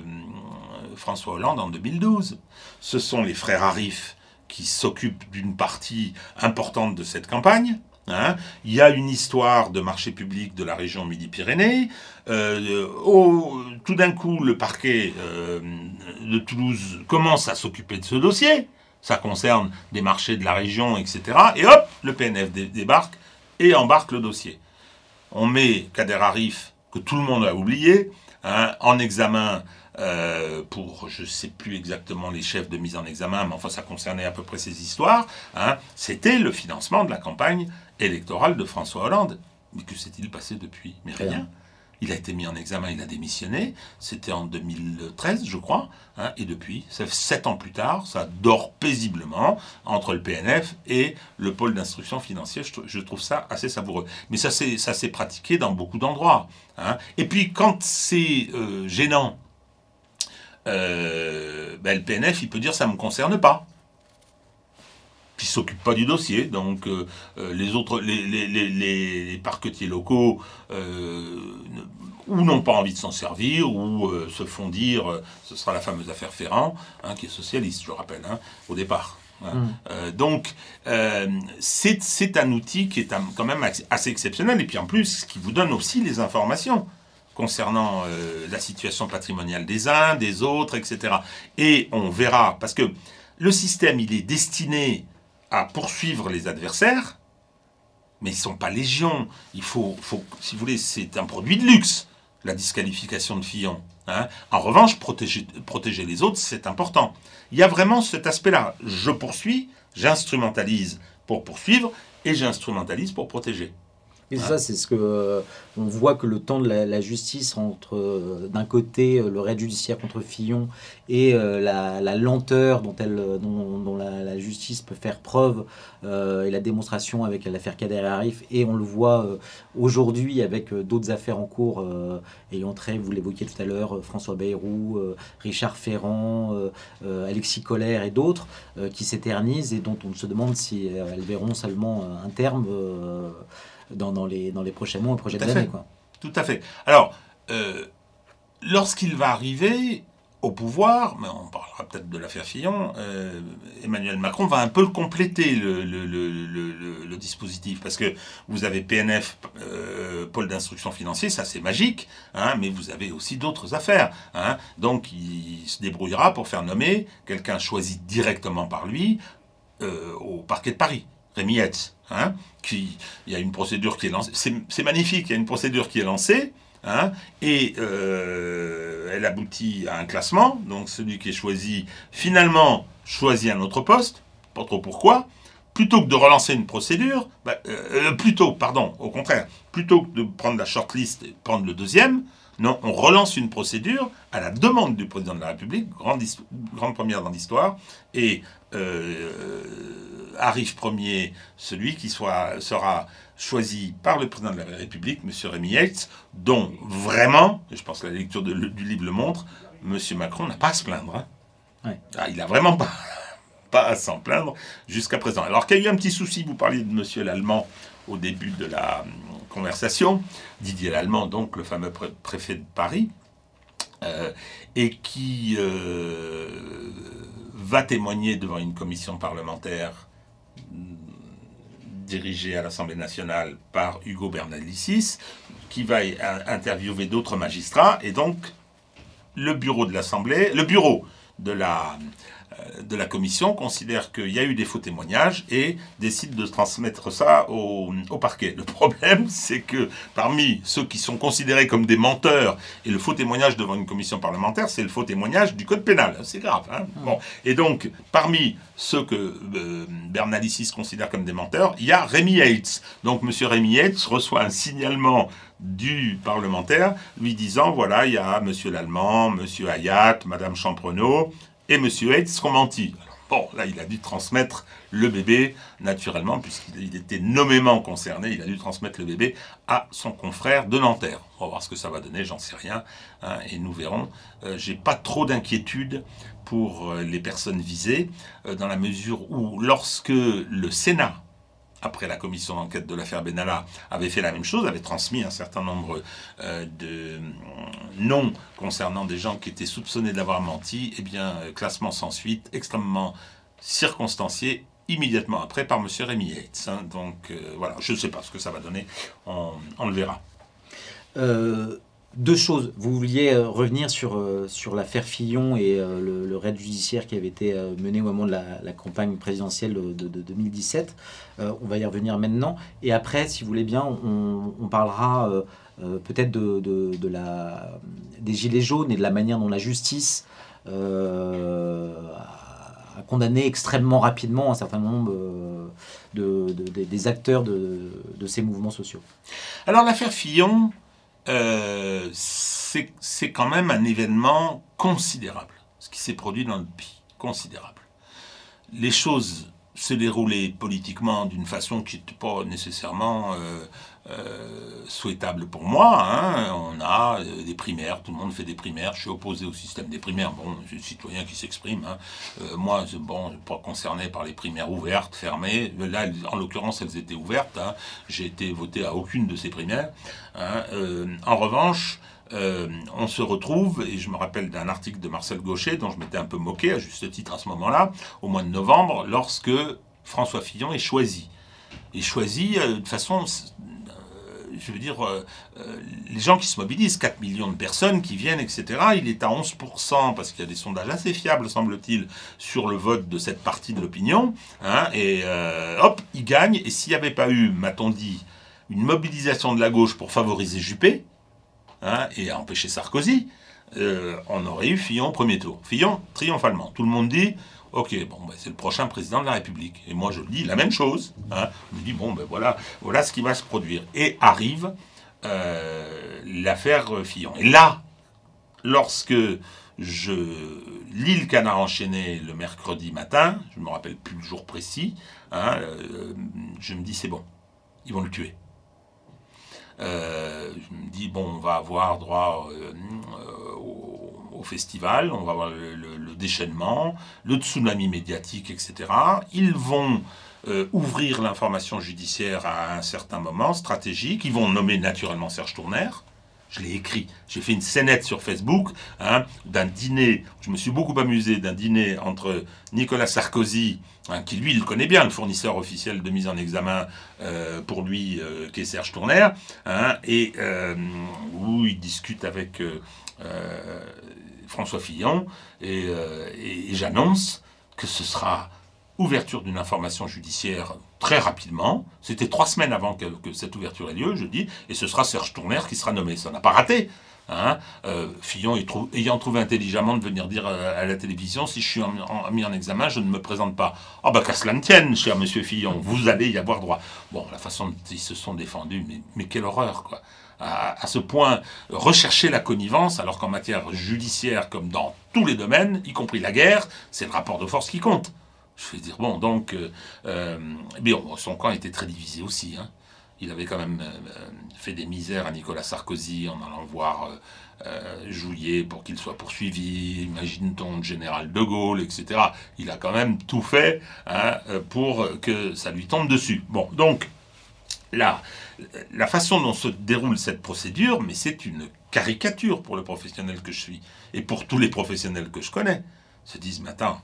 François Hollande en 2012. Ce sont les frères Arif qui s'occupent d'une partie importante de cette campagne. Hein. Il y a une histoire de marché public de la région Midi-Pyrénées. tout d'un coup, le parquet de Toulouse commence à s'occuper de ce dossier ça concerne des marchés de la région, etc. Et hop, le PNF débarque et embarque le dossier. On met Kader Arif, que tout le monde a oublié, hein, en examen euh, pour, je ne sais plus exactement les chefs de mise en examen, mais enfin ça concernait à peu près ces histoires. Hein. C'était le financement de la campagne électorale de François Hollande. Mais que s'est-il passé depuis? Mais rien. Il a été mis en examen, il a démissionné. C'était en 2013, je crois. Hein, et depuis, sept ans plus tard, ça dort paisiblement entre le PNF et le pôle d'instruction financière. Je, trouve ça assez savoureux. Mais ça s'est pratiqué dans beaucoup d'endroits. Hein. Et puis, quand c'est euh, gênant, euh, ben, le PNF, il peut dire ça ne me concerne pas qui s'occupe pas du dossier. Donc euh, euh, les autres, les, les, parquetiers locaux euh, ou n'ont pas envie de s'en servir ou se font dire, ce sera la fameuse affaire Ferrand, hein, qui est socialiste, je rappelle, hein, au départ. Hein. Mm. donc, c'est un outil qui est quand même assez exceptionnel, et puis en plus, qui vous donne aussi les informations concernant la situation patrimoniale des uns, des autres, etc. Et on verra, parce que le système, il est destiné à poursuivre les adversaires, mais ils ne sont pas légion. Il faut, si vous voulez, c'est un produit de luxe, la disqualification de Fillon. Hein. En revanche, protéger, protéger les autres, c'est important. Il y a vraiment cet aspect-là. Je poursuis, j'instrumentalise pour poursuivre, et j'instrumentalise pour protéger. Et ça, c'est ce que euh, on voit que le temps de la, justice entre euh, d'un côté euh, le raid judiciaire contre Fillon et la, lenteur dont elle, dont, la, justice peut faire preuve et la démonstration avec l'affaire Kader Arif. Et on le voit aujourd'hui avec d'autres affaires en cours ayant trait, vous l'évoquiez tout à l'heure, François Bayrou, Richard Ferrand, Alexis Collère et d'autres qui s'éternisent et dont on se demande si elles verront seulement un terme dans, les, dans les prochains mois, prochaines années. Quoi. Tout à fait. Alors, euh, lorsqu'il va arriver au pouvoir, mais on parlera peut-être de l'affaire Fillon, euh, Emmanuel Macron va un peu compléter le, le, le, le, dispositif, parce que vous avez PNF, euh, pôle d'instruction financier, ça c'est magique, hein, mais vous avez aussi d'autres affaires. Hein, donc il se débrouillera pour faire nommer quelqu'un choisi directement par lui au parquet de Paris. Rémi hein, qui, il y a une procédure qui est lancée, c'est magnifique, il y a une procédure qui est lancée, hein, et euh, elle aboutit à un classement, donc celui qui est choisi, finalement, choisit un autre poste, pas trop pourquoi, plutôt que de relancer une procédure, bah, euh, plutôt, pardon, au contraire, plutôt que de prendre la shortlist et prendre le deuxième, non, on relance une procédure à la demande du président de la République, grande, première dans l'histoire, et euh, arrive premier celui qui soit, sera choisi par le président de la République, M. Rémi Yates, dont vraiment, je pense que la lecture du livre le montre, M. Macron n'a pas à se plaindre. Hein. Ah, il n'a vraiment pas, *laughs* pas à s'en plaindre jusqu'à présent. Alors qu'il y a eu un petit souci, vous parliez de M. l'Allemand au début de la hum, conversation, Didier Lallemand, donc le fameux préfet de Paris, euh, et qui euh, va témoigner devant une commission parlementaire dirigé à l'Assemblée nationale par Hugo Bernalicis, qui va interviewer d'autres magistrats, et donc le bureau de l'Assemblée, le bureau de la, de la commission considère qu'il y a eu des faux témoignages et décide de transmettre ça au, parquet. Le problème, *laughs* c'est que parmi ceux qui sont considérés comme des menteurs, et le faux témoignage devant une commission parlementaire, c'est le faux témoignage du code pénal. C'est grave. Hein bon. Et donc, parmi ceux que euh, Bernalicis considère comme des menteurs, il y a Rémi Yates. Donc, M. Rémi Yates reçoit un signalement du parlementaire lui disant voilà, il y a M. Lallemand, M. Hayat, Mme Champrenault, et M. Hayes sont menti. Bon, là, il a dû transmettre le bébé, naturellement, puisqu'il était nommément concerné, il a dû transmettre le bébé à son confrère de Nanterre. On va voir ce que ça va donner, j'en sais rien, hein, et nous verrons. Euh, j'ai pas trop d'inquiétude pour euh, les personnes visées, euh, dans la mesure où, lorsque le Sénat après la commission d'enquête de l'affaire Benalla, avait fait la même chose, avait transmis un certain nombre euh, de noms concernant des gens qui étaient soupçonnés d'avoir menti, eh bien, classement sans suite, extrêmement circonstancié, immédiatement après par M. Rémi Yates. Hein. donc voilà, je ne sais pas ce que ça va donner, on, le verra. Deux choses. Vous vouliez euh, revenir sur, euh, sur l'affaire Fillon et euh, le, raid judiciaire qui avait été mené au moment de la, campagne présidentielle de, 2017. on va y revenir maintenant. Et après, si vous voulez bien, on, parlera peut-être de, la, des Gilets jaunes et de la manière dont la justice a condamné extrêmement rapidement un certain nombre de, des acteurs de, ces mouvements sociaux. Alors l'affaire Fillon, euh, c'est quand même un événement considérable, ce qui s'est produit dans le pays, considérable. Les choses se déroulaient politiquement d'une façon qui n'était pas nécessairement euh, euh, souhaitable pour moi. Hein. On a euh, des primaires, tout le monde fait des primaires. Je suis opposé au système des primaires. Bon, je suis citoyen qui s'exprime. Hein. Euh, moi, bon, pas concerné par les primaires ouvertes, fermées. Là, en l'occurrence, elles étaient ouvertes. Hein. J'ai été voté à aucune de ces primaires. en revanche, on se retrouve, et je me rappelle d'un article de Marcel Gaucher, dont je m'étais un peu moqué, à juste titre à ce moment-là, au mois de novembre, lorsque François Fillon est choisi. Et choisi de façon je veux dire, euh, euh, les gens qui se mobilisent, 4 millions de personnes qui viennent, etc., il est à 11%, parce qu'il y a des sondages assez fiables, semble-t-il, sur le vote de cette partie de l'opinion, hein, et euh, hop, il gagne, et s'il n'y avait pas eu, m'a-t-on dit, une mobilisation de la gauche pour favoriser Juppé, hein, et empêcher Sarkozy, on aurait eu Fillon au premier tour. Fillon, triomphalement. Tout le monde dit, Ok, bon, ben, c'est le prochain président de la République. Et moi, je dis la même chose. Hein. Je me dis, bon, ben voilà, voilà ce qui va se produire. Et arrive euh, l'affaire Fillon. Et là, lorsque je lis le canard enchaîné le mercredi matin, je ne me rappelle plus le jour précis, hein, euh, je me dis, c'est bon, ils vont le tuer. Euh, je me dis, bon, on va avoir droit au festival, on va voir le, déchaînement, le tsunami médiatique, etc. Ils vont euh, ouvrir l'information judiciaire à un certain moment stratégique. Ils vont nommer naturellement Serge Tourner. Je l'ai écrit. J'ai fait une scénette sur Facebook hein, d'un dîner. Je me suis beaucoup amusé d'un dîner entre Nicolas Sarkozy, hein, qui lui, il connaît bien, le fournisseur officiel de mise en examen euh, pour lui, euh, qui est Serge Tourner, hein, et où il discute avec François Fillon, euh, et, j'annonce que ce sera ouverture d'une information judiciaire très rapidement. C'était trois semaines avant que, cette ouverture ait lieu, je dis, et ce sera Serge Tourner qui sera nommé. Ça n'a pas raté. Hein. Euh, Fillon ayant trouvé intelligemment de venir dire à la télévision si je suis mis en examen, je ne me présente pas. Ah bah qu'à cela ne tienne, cher monsieur Fillon, vous allez y avoir droit. Bon, la façon dont ils se sont défendus, mais, quelle horreur, quoi à, ce point rechercher la connivence, alors qu'en matière judiciaire, comme dans tous les domaines, y compris la guerre, c'est le rapport de force qui compte. Je veux dire, bon, donc, euh, euh son camp était très divisé aussi. Hein. Il avait quand même euh, fait des misères à Nicolas Sarkozy en allant voir euh, Jouillet pour qu'il soit poursuivi, imagine-t-on le général de Gaulle, etc. Il a quand même tout fait hein, pour que ça lui tombe dessus. Bon, donc, là, la façon dont se déroule cette procédure, mais c'est une caricature pour le professionnel que je suis et pour tous les professionnels que je connais. Se disent, mais attends,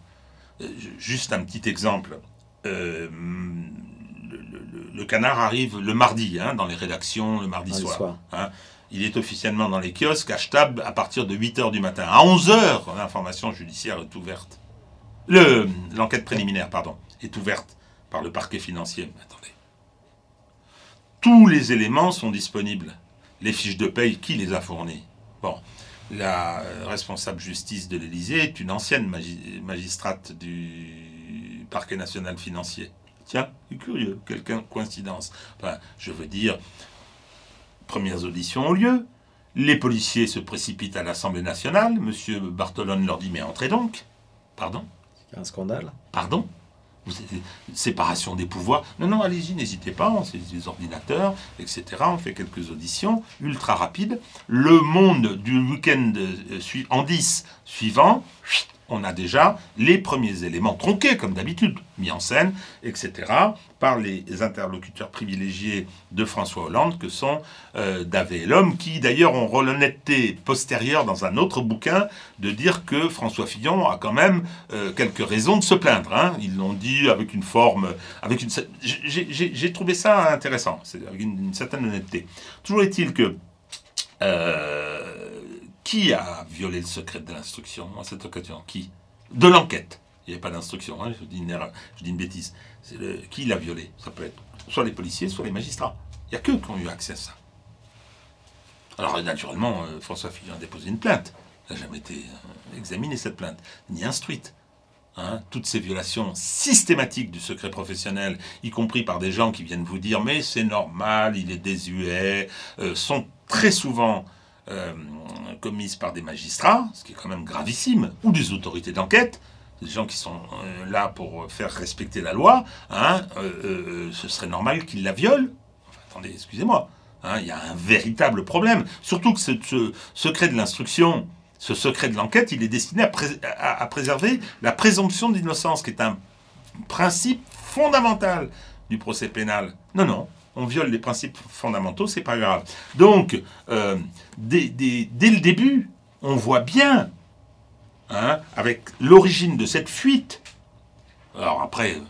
euh, juste un petit exemple. Euh, le, canard arrive le mardi, hein, dans les rédactions, le mardi soir. Hein. Il est officiellement dans les kiosques, achetable à partir de 8h du matin. À 11h, l'information judiciaire est ouverte. L'enquête préliminaire, pardon, est ouverte par le parquet financier. Attendez tous les éléments sont disponibles. Les fiches de paye, qui les a fournies? Bon, la responsable justice de l'Élysée est une ancienne magistrate du parquet national financier. Tiens, c'est curieux, quelqu'un, coïncidence. Enfin, je veux dire, premières auditions ont lieu. Les policiers se précipitent à l'Assemblée nationale. Monsieur Bartolone leur dit Mais entrez donc. Pardon? C'est un scandale. Pardon? Séparation des pouvoirs. Non, non, allez-y, n'hésitez pas, on sait des ordinateurs, etc. On fait quelques auditions ultra rapides. Le monde du week-end euh, en 10 suivant, on a déjà les premiers éléments tronqués, comme d'habitude, mis en scène, etc., par les interlocuteurs privilégiés de François Hollande, que sont euh, Davé et l'homme, qui d'ailleurs ont l'honnêteté postérieure dans un autre bouquin de dire que François Fillon a quand même euh, quelques raisons de se plaindre. Hein. Ils l'ont dit avec une forme, avec une. J'ai trouvé ça intéressant, avec une, certaine honnêteté. Toujours est-il que. Euh, qui a violé le secret de l'instruction? À cette occasion Qui? De l'enquête. Il n'y avait pas d'instruction, hein, je, dis une bêtise. Le, qui l'a violé? Ça peut être soit les policiers, soit les magistrats. Il n'y a que qui ont eu accès à ça. Alors naturellement, euh, François Fillon a déposé une plainte. Il n'a jamais été euh, examiné cette plainte, ni instruite. Hein. toutes ces violations systématiques du secret professionnel, y compris par des gens qui viennent vous dire mais c'est normal, il est désuet, euh, sont très souvent euh, commises par des magistrats, ce qui est quand même gravissime, ou des autorités d'enquête, des gens qui sont euh, là pour faire respecter la loi, hein, euh, ce serait normal qu'ils la violent. attendez, excusez-moi, hein, il y a un véritable problème. Surtout que ce, secret de l'instruction, ce secret de l'enquête, il est destiné à préserver la présomption d'innocence, qui est un principe fondamental du procès pénal. Non, non, on viole les principes fondamentaux, c'est pas grave. Donc, euh, dès, le début, on voit bien, hein, avec l'origine de cette fuite. Alors après,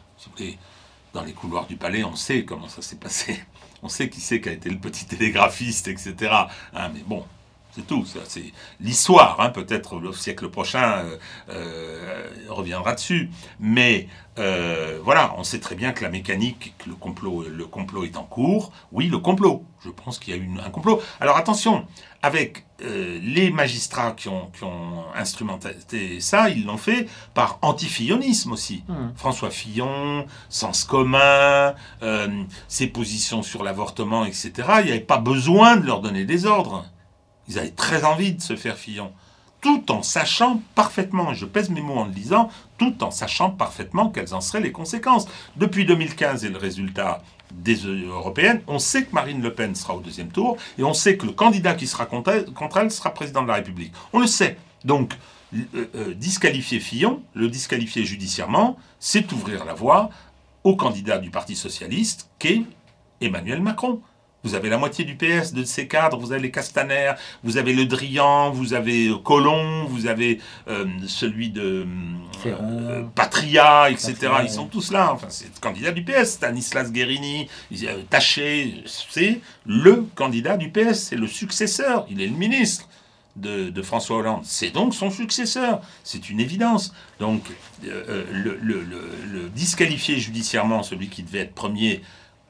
dans les couloirs du palais, on sait comment ça s'est passé. *laughs* On sait qui c'est qui a été le petit télégraphiste, etc. Hein, mais bon, c'est tout. C'est l'histoire. Hein, peut-être le siècle prochain euh, euh, reviendra dessus. Mais euh, voilà, on sait très bien que la mécanique, que le complot, le complot est en cours. Oui, le complot. Je pense qu'il y a eu un complot. Alors attention, avec les magistrats qui ont, qui ont, instrumenté ça, ils l'ont fait par anti-fillonisme aussi. Mmh. François Fillon, Sens commun, ses positions sur l'avortement, etc. Il n'y avait pas besoin de leur donner des ordres. Ils avaient très envie de se faire Fillon, tout en sachant parfaitement, et je pèse mes mots en le disant, tout en sachant parfaitement quelles en seraient les conséquences. Depuis 2015 et le résultat des européennes, on sait que Marine Le Pen sera au deuxième tour, et on sait que le candidat qui sera contre elle, sera président de la République. On le sait. Donc, euh, euh, disqualifier Fillon, le disqualifier judiciairement, c'est ouvrir la voie au candidat du Parti socialiste, qu'est Emmanuel Macron. Vous avez la moitié du PS de ces cadres, vous avez les Castaner, vous avez Le Drian, vous avez euh, Colomb, vous avez euh, celui de euh, Patria, etc. Ils sont tous là. Enfin, c'est le candidat du PS. Stanislas Guérini, Taché, c'est le candidat du PS, c'est le successeur. Il est le ministre. De, François Hollande. C'est donc son successeur. C'est une évidence. Donc, le, le, disqualifier judiciairement celui qui devait être premier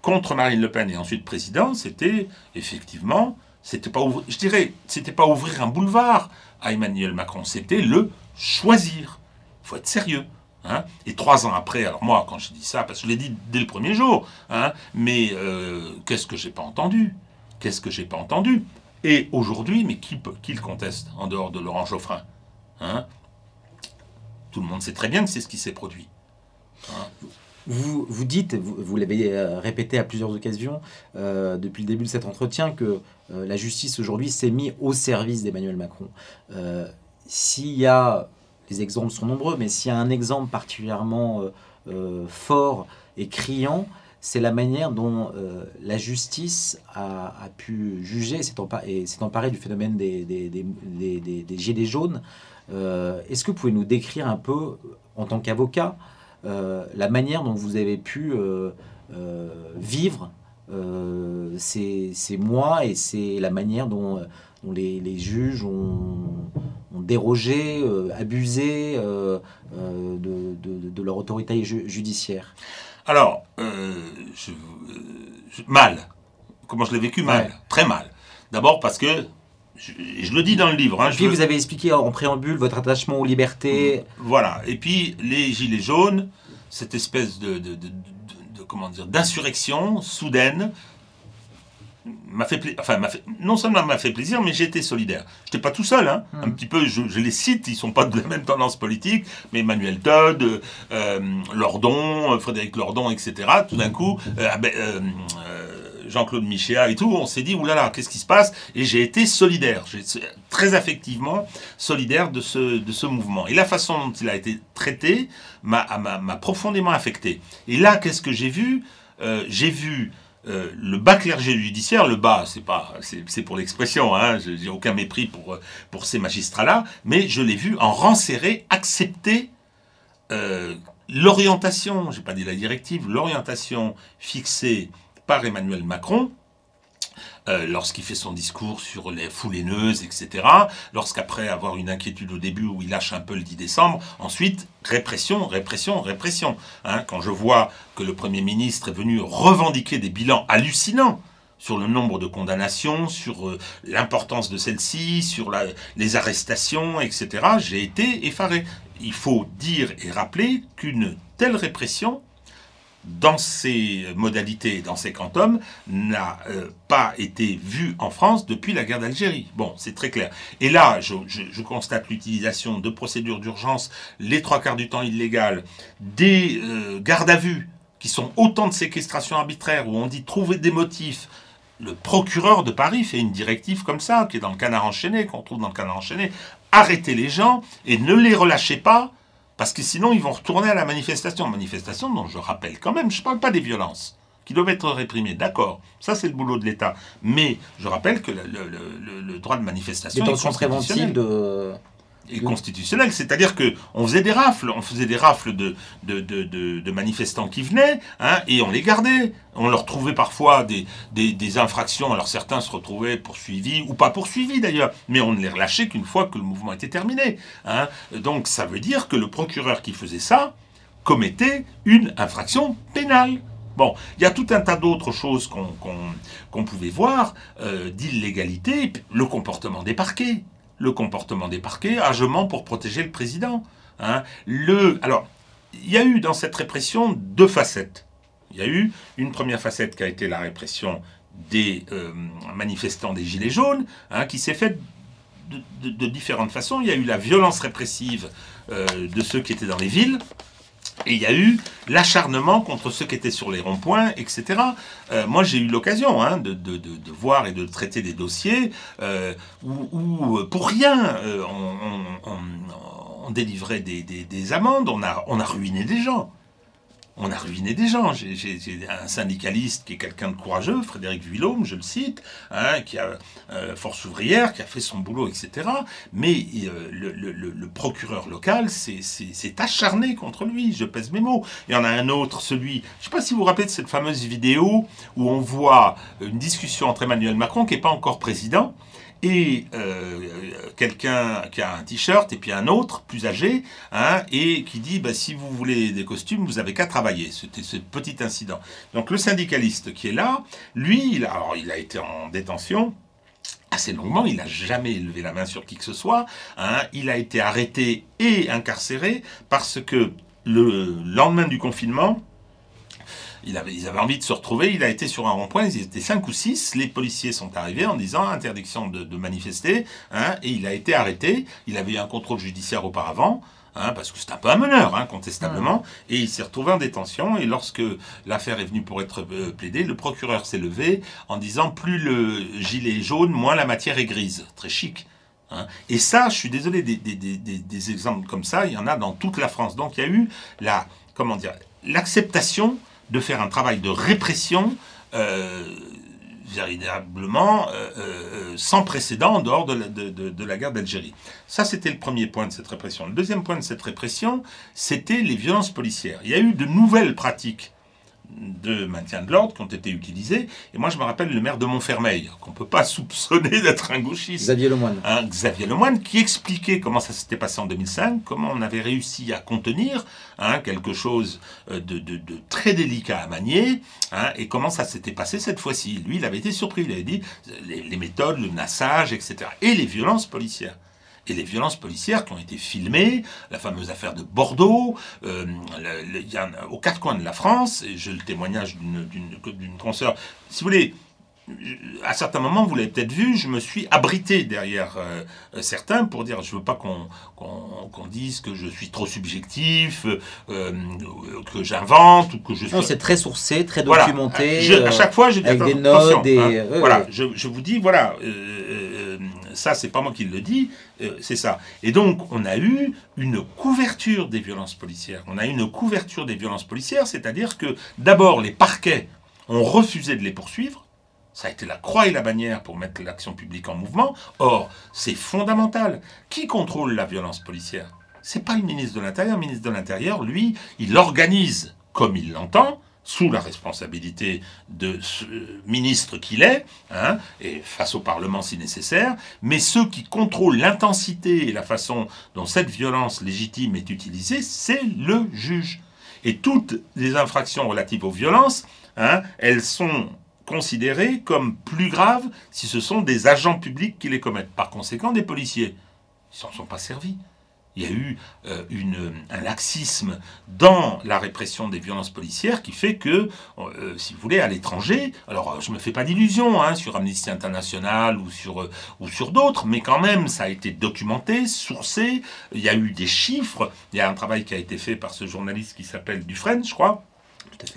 contre Marine Le Pen et ensuite président, c'était effectivement, c'était pas je dirais, c'était pas ouvrir un boulevard à Emmanuel Macron, c'était le choisir. Il faut être sérieux. Hein. et trois ans après, alors moi, quand je dis ça, parce que je l'ai dit dès le premier jour, hein, mais euh, qu'est-ce que j'ai pas entendu? Qu'est-ce que j'ai pas entendu? Et aujourd'hui, mais qui, qui le conteste en dehors de Laurent Geoffrin hein? Tout le monde sait très bien que c'est ce qui s'est produit. Vous, vous dites, vous, l'avez euh, répété à plusieurs occasions euh, depuis le début de cet entretien, que euh, la justice aujourd'hui s'est mise au service d'Emmanuel Macron. s'il y a, les exemples sont nombreux, mais s'il y a un exemple particulièrement fort et criant, c'est la manière dont la justice a, pu juger et s'est emparée du phénomène des, gilets jaunes. Est-ce que vous pouvez nous décrire un peu, en tant qu'avocat, la manière dont vous avez pu euh, euh, vivre ces, mois et c'est la manière dont, les, juges ont, dérogé, abusé de, leur autorité judiciaire Alors, mal. Comment je l'ai vécu? Mal. Très mal. D'abord parce que je, le dis dans le livre. Hein, puis vous avez expliqué en préambule votre attachement aux libertés. Voilà. Et puis les gilets jaunes, cette espèce de, de, comment dire d'insurrection soudaine m'a fait, enfin, fait non seulement m'a fait plaisir, mais été solidaire. Je n'étais pas tout seul, hein. Hmm. un petit peu. Je, les cite, ils sont pas de la même tendance politique, mais Emmanuel Todd, euh, Lordon, Frédéric Lordon, etc. Tout d'un coup, euh, ah ben, euh, Jean-Claude Michéa et tout, on s'est dit, oulala, qu'est-ce qui se passe? Et j'ai été solidaire, très affectivement solidaire de ce, mouvement. Et la façon dont il a été traité m'a profondément affecté. Et là, qu'est-ce que j'ai vu? Euh, J'ai vu euh, le bas clergé judiciaire, le bas, c'est pas, c'est pour l'expression, hein, je n'ai aucun mépris pour, ces magistrats-là, mais je l'ai vu en rang serré accepter euh, l'orientation, j'ai pas dit la directive, l'orientation fixée par Emmanuel Macron, euh, lorsqu'il fait son discours sur les foules haineuses, etc. Lorsqu'après avoir une inquiétude au début où il lâche un peu le 10 décembre, ensuite répression, répression, répression. Hein, quand je vois que le Premier ministre est venu revendiquer des bilans hallucinants sur le nombre de condamnations, sur euh, l'importance de celle-ci, sur les arrestations, etc., j'ai été effaré. Il faut dire et rappeler qu'une telle répression dans ces modalités, dans ces quantums, n'a euh, pas été vu en France depuis la guerre d'Algérie. Bon, c'est très clair. Et là, je, constate l'utilisation de procédures d'urgence, les trois quarts du temps illégales, des euh, gardes à vue, qui sont autant de séquestrations arbitraires, où on dit trouver des motifs. Le procureur de Paris fait une directive comme ça, qui est dans le canard enchaîné, qu'on trouve dans le canard enchaîné. Arrêtez les gens et ne les relâchez pas parce que sinon, ils vont retourner à la manifestation. Manifestation dont je rappelle quand même, je ne parle pas des violences qui doivent être réprimées. D'accord, ça c'est le boulot de l'État. Mais je rappelle que le, droit de manifestation est constitutionnel. de et constitutionnel. C'est-à-dire que on faisait des rafles, on faisait des rafles de, de, de, manifestants qui venaient, hein, et on les gardait. On leur trouvait parfois des, des, infractions. Alors certains se retrouvaient poursuivis, ou pas poursuivis d'ailleurs, mais on ne les relâchait qu'une fois que le mouvement était terminé. Hein. Donc ça veut dire que le procureur qui faisait ça commettait une infraction pénale. Bon, il y a tout un tas d'autres choses qu'on pouvait voir, euh, d'illégalité, le comportement des parquets le comportement des parquets, agement pour protéger le président. Hein. Alors, il y a eu dans cette répression deux facettes. Il y a eu une première facette qui a été la répression des euh, manifestants des Gilets jaunes, hein, qui s'est faite de, différentes façons. Il y a eu la violence répressive euh, de ceux qui étaient dans les villes, et il y a eu l'acharnement contre ceux qui étaient sur les ronds-points, etc. Euh, moi, j'ai eu l'occasion hein, de, voir et de traiter des dossiers euh, où, pour rien, euh, on, délivrait des, amendes, on a ruiné des gens on a ruiné des gens. J'ai un syndicaliste qui est quelqu'un de courageux, Frédéric Villaume, je le cite, hein, qui a euh, force ouvrière, qui a fait son boulot, etc. Mais euh, le, procureur local s'est acharné contre lui. Je pèse mes mots. Il y en a un autre, celui. Je ne sais pas si vous vous rappelez de cette fameuse vidéo où on voit une discussion entre Emmanuel Macron, qui n'est pas encore président, et euh, quelqu'un qui a un t-shirt et puis un autre plus âgé hein, et qui dit bah, si vous voulez des costumes vous avez qu'à travailler. C'était ce petit incident. Donc le syndicaliste qui est là lui il a, alors, il a été en détention assez longuement, il n'a jamais levé la main sur qui que ce soit, hein. il a été arrêté et incarcéré parce que le lendemain du confinement, il avait, ils avaient envie de se retrouver. Il a été sur un rond-point, ils étaient cinq ou six. Les policiers sont arrivés en disant interdiction de, manifester. Hein, et il a été arrêté. Il avait eu un contrôle judiciaire auparavant. Hein, parce que c'est un peu un meneur, hein, contestablement, et il s'est retrouvé en détention, et lorsque l'affaire est venue pour être euh, plaidée, le procureur s'est levé en disant plus le gilet est jaune, moins la matière est grise. Très chic. Et ça, je suis désolé, des, des, des, des, exemples comme ça, il y en a dans toute la France. Donc il y a eu la, comment dire, l'acceptation de faire un travail de répression euh, véritablement euh, euh, sans précédent en dehors de la, de la guerre d'Algérie. Ça, c'était le premier point de cette répression. Le deuxième point de cette répression, c'était les violences policières. Il y a eu de nouvelles pratiques de maintien de l'ordre qui ont été utilisés. Et moi, je me rappelle le maire de Montfermeil, qu'on ne peut pas *laughs* soupçonner d'être un gauchiste. Xavier Lemoine. Hein, Xavier Lemoine, qui expliquait comment ça s'était passé en 2005, comment on avait réussi à contenir hein, quelque chose euh, de, très délicat à manier, hein, et comment ça s'était passé cette fois-ci. Lui, il avait été surpris. Il avait dit les méthodes, le nassage, etc. Et les violences policières et les violences policières qui ont été filmées, la fameuse affaire de Bordeaux, euh, y a, aux quatre coins de la France, et j'ai le témoignage d'une consoeur. Si vous voulez, à certains moments, vous l'avez peut-être vu, je me suis abrité derrière euh, certains pour dire je veux pas qu'on qu'on dise que je suis trop subjectif, euh, que j'invente ou que je suis. Non, c'est très sourcé, très documenté. à chaque fois, j'ai avec des notes, des... Hein. voilà, Je, je, vous dis voilà, ça c'est pas moi qui le dis, c'est ça. Et donc on a eu une couverture des violences policières. On a eu une couverture des violences policières, c'est-à-dire que d'abord les parquets ont refusé de les poursuivre ça a été la croix et la bannière pour mettre l'action publique en mouvement. Or, c'est fondamental. Qui contrôle la violence policière? C'est pas le ministre de l'Intérieur. Le ministre de l'Intérieur, lui, il organise comme il l'entend, sous la responsabilité de ce ministre qu'il est, hein, et face au Parlement si nécessaire, mais ceux qui contrôlent l'intensité et la façon dont cette violence légitime est utilisée, c'est le juge. Et toutes les infractions relatives aux violences, hein, elles sont considérés comme plus graves si ce sont des agents publics qui les commettent. Par conséquent, des policiers. Ils s'en sont pas servis. Il y a eu euh, un laxisme dans la répression des violences policières qui fait que, euh, si vous voulez, à l'étranger, alors je ne me fais pas d'illusions hein, sur Amnesty International ou sur, euh, ou sur d'autres, mais quand même, ça a été documenté, sourcé, il y a eu des chiffres, il y a un travail qui a été fait par ce journaliste qui s'appelle Dufresne, je crois,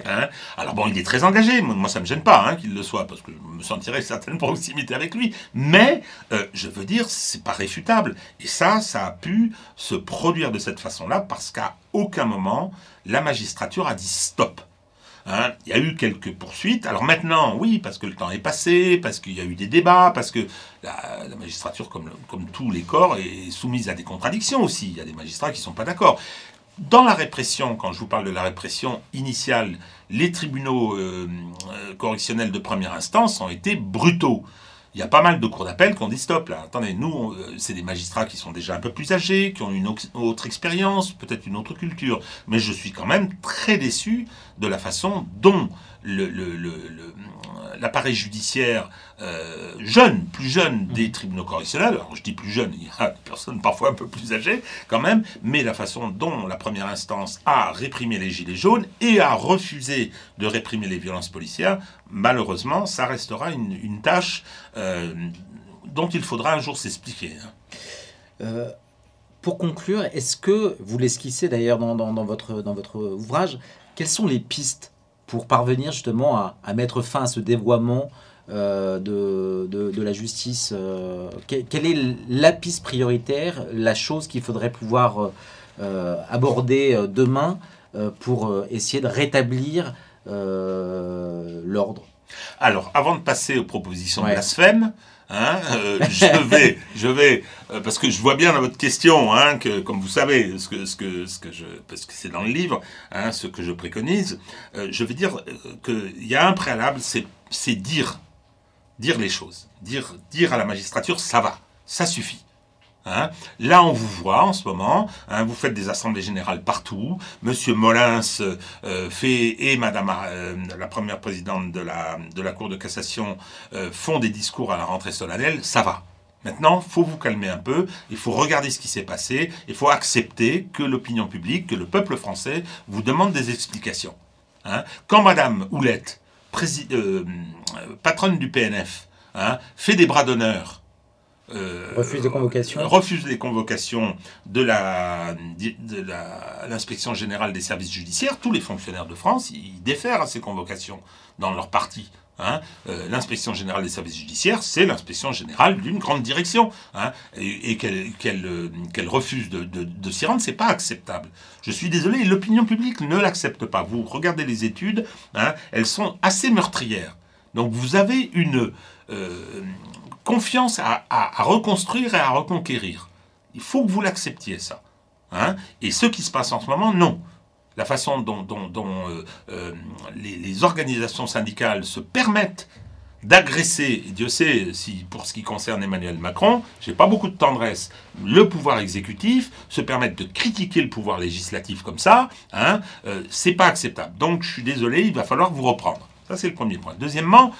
Hein Alors bon, il est très engagé, moi ça me gêne pas hein, qu'il le soit, parce que je me sentirais *laughs* certaine proximité avec lui, mais euh, je veux dire, c'est pas réfutable. Et ça, ça a pu se produire de cette façon-là, parce qu'à aucun moment, la magistrature a dit stop. Hein, il y a eu quelques poursuites. Alors maintenant, oui, parce que le temps est passé, parce qu'il y a eu des débats, parce que la, magistrature, comme, comme tous les corps, est soumise à des contradictions aussi. Il y a des magistrats qui ne sont pas d'accord. Dans la répression, quand je vous parle de la répression initiale, les tribunaux euh, euh, correctionnels de première instance ont été brutaux. Il y a pas mal de cours d'appel qui ont dit stop là. Attendez, nous, euh, c'est des magistrats qui sont déjà un peu plus âgés, qui ont une autre expérience, peut-être une autre culture. Mais je suis quand même très déçu de la façon dont l'appareil judiciaire euh, jeune, plus jeune des tribunaux correctionnels, alors je dis plus jeune, il y a des personnes parfois un peu plus âgées quand même, mais la façon dont la première instance a réprimé les gilets jaunes et a refusé de réprimer les violences policières, malheureusement, ça restera une, tâche euh, dont il faudra un jour s'expliquer. Hein. Euh, pour conclure, est-ce que, vous l'esquissez d'ailleurs dans, dans, votre, dans votre ouvrage, quelles sont les pistes pour parvenir justement à, mettre fin à ce dévoiement euh, de, de, la justice euh, Quelle est la piste prioritaire, la chose qu'il faudrait pouvoir euh, aborder demain pour essayer de rétablir l'ordre? Alors, avant de passer aux propositions de blasphème, Hein, euh, je vais, je vais, euh, parce que je vois bien dans votre question, hein, que comme vous savez, ce que, ce que, ce que je, parce que c'est dans le livre, hein, ce que je préconise, euh, je vais dire qu'il y a un préalable, c'est dire, dire les choses, dire, dire à la magistrature, ça va, ça suffit. Hein. Là, on vous voit en ce moment, hein, vous faites des assemblées générales partout. Monsieur Molins euh, fait et Madame euh, la première présidente de la, Cour de cassation euh, font des discours à la rentrée solennelle. Ça va. Maintenant, faut vous calmer un peu. Il faut regarder ce qui s'est passé. Il faut accepter que l'opinion publique, que le peuple français vous demande des explications. Hein. Quand Madame Houlette, patronne du PNF, fait des bras d'honneur euh, refuse les convocations refuse les convocations de la de l'inspection générale des services judiciaires. Tous les fonctionnaires de France, ils défèrent à ces convocations dans leur parti. Hein. Euh, l'inspection générale des services judiciaires, c'est l'inspection générale d'une grande direction. Hein. et, qu'elle euh, refuse de, de, de s'y rendre, c'est pas acceptable. Je suis désolé, l'opinion publique ne l'accepte pas. Vous regardez les études, hein, elles sont assez meurtrières. Donc vous avez une, euh, confiance à, reconstruire et à reconquérir. Il faut que vous l'acceptiez, ça. Hein? Et ce qui se passe en ce moment, non. La façon dont, euh, euh, les, organisations syndicales se permettent d'agresser, Dieu sait si pour ce qui concerne Emmanuel Macron, j'ai pas beaucoup de tendresse, le pouvoir exécutif, se permettre de critiquer le pouvoir législatif comme ça, hein, euh, c'est pas acceptable. Donc je suis désolé, il va falloir vous reprendre. Ça c'est le premier point. Deuxièmement,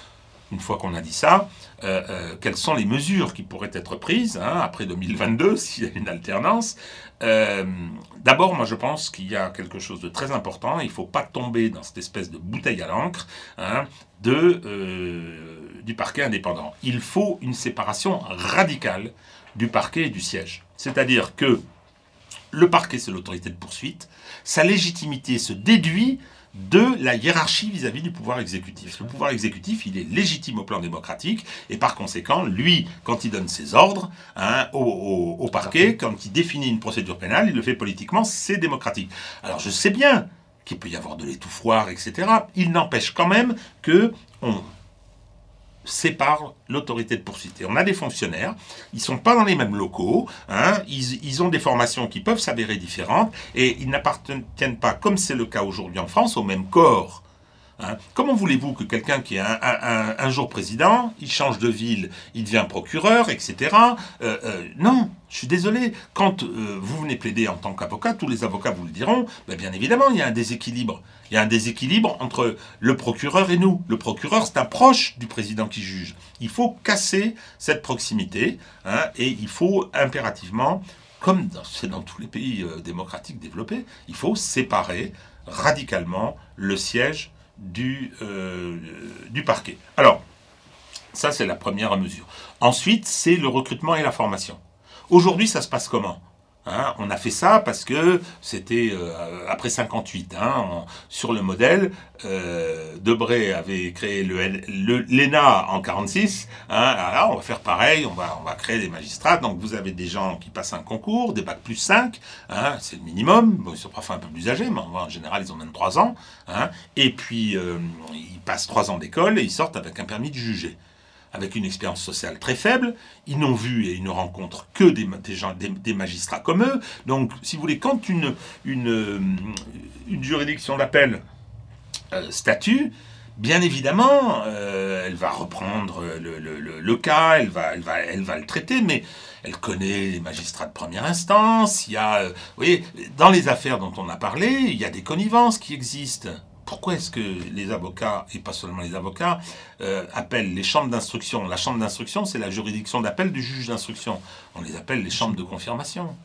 une fois qu'on a dit ça, euh, euh, quelles sont les mesures qui pourraient être prises hein, après 2022, *laughs* s'il y a une alternance? Euh, d'abord, moi je pense qu'il y a quelque chose de très important, il ne faut pas tomber dans cette espèce de bouteille à l'encre hein, du parquet indépendant. Il faut une séparation radicale du parquet et du siège. C'est-à-dire que le parquet, c'est l'autorité de poursuite, sa légitimité se déduit de la hiérarchie vis-à-vis du pouvoir exécutif. Le pouvoir exécutif, il est légitime au plan démocratique, et par conséquent, lui, quand il donne ses ordres hein, au, parquet, quand il définit une procédure pénale, il le fait politiquement, c'est démocratique. Alors je sais bien qu'il peut y avoir de l'étouffoir, etc. Il n'empêche quand même que on sépare l'autorité de poursuite. Et on a des fonctionnaires, ils sont pas dans les mêmes locaux, hein, ils, ils, ont des formations qui peuvent s'avérer différentes, et ils n'appartiennent pas, comme c'est le cas aujourd'hui en France, au même corps. Hein. Comment voulez-vous que quelqu'un qui est un, jour président, il change de ville, il devient procureur, etc. Euh, euh, non, je suis désolé. Quand euh, vous venez plaider en tant qu'avocat, tous les avocats vous le diront, ben, bien évidemment, il y a un déséquilibre. Il y a un déséquilibre entre le procureur et nous. Le procureur, c'est un proche du président qui juge. Il faut casser cette proximité hein, et il faut impérativement, comme c'est dans tous les pays démocratiques développés, il faut séparer radicalement le siège du, euh, du parquet. Alors, ça c'est la première mesure. Ensuite, c'est le recrutement et la formation. Aujourd'hui, ça se passe comment? Hein, on a fait ça parce que c'était euh, après 58, hein, sur le modèle, euh, Debré avait créé le, l'ENA en 46. Hein, alors on va faire pareil, on va, on va créer des magistrats. Donc vous avez des gens qui passent un concours, des bacs plus 5, hein, c'est le minimum. Bon, ils sont parfois un peu plus âgés, mais en général ils ont même 3 ans. Hein, et puis euh, ils passent 3 ans d'école et ils sortent avec un permis de juger avec une expérience sociale très faible. Ils n'ont vu et ils ne rencontrent que des, magistrats comme eux. Donc, si vous voulez, quand une, euh, juridiction d'appel euh, statue, bien évidemment, euh, elle va reprendre le, cas, elle va, elle, va, elle va le traiter, mais elle connaît les magistrats de première instance. Il y a, vous voyez, dans les affaires dont on a parlé, il y a des connivences qui existent pourquoi est-ce que les avocats, et pas seulement les avocats, euh, appellent les chambres d'instruction? La chambre d'instruction, c'est la juridiction d'appel du juge d'instruction. On les appelle les chambres de confirmation.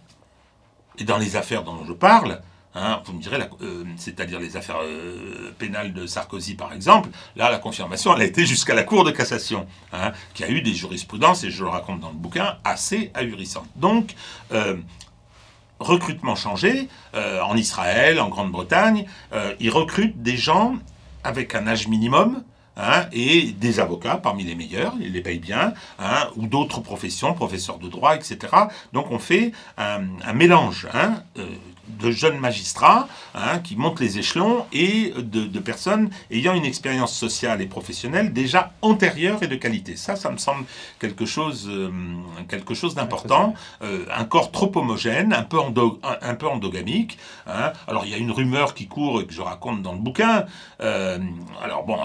Et dans les affaires dont je parle, hein, vous me direz, euh, c'est-à-dire les affaires euh, pénales de Sarkozy par exemple, là la confirmation, elle a été jusqu'à la Cour de cassation, hein, qui a eu des jurisprudences, et je le raconte dans le bouquin, assez ahurissantes. Donc, recrutement changé. Euh, en Israël, en Grande-Bretagne, euh, ils recrutent des gens avec un âge minimum. Hein, et des avocats parmi les meilleurs, ils les payent bien, hein, ou d'autres professions, professeurs de droit, etc. Donc on fait un, mélange hein, euh, de jeunes magistrats hein, qui montent les échelons et de, personnes ayant une expérience sociale et professionnelle déjà antérieure et de qualité. Ça, ça me semble quelque chose, euh, quelque chose d'important. Euh, un corps trop homogène, un peu, endogamique. Hein. Alors, il y a une rumeur qui court et que je raconte dans le bouquin. Euh, alors, bon,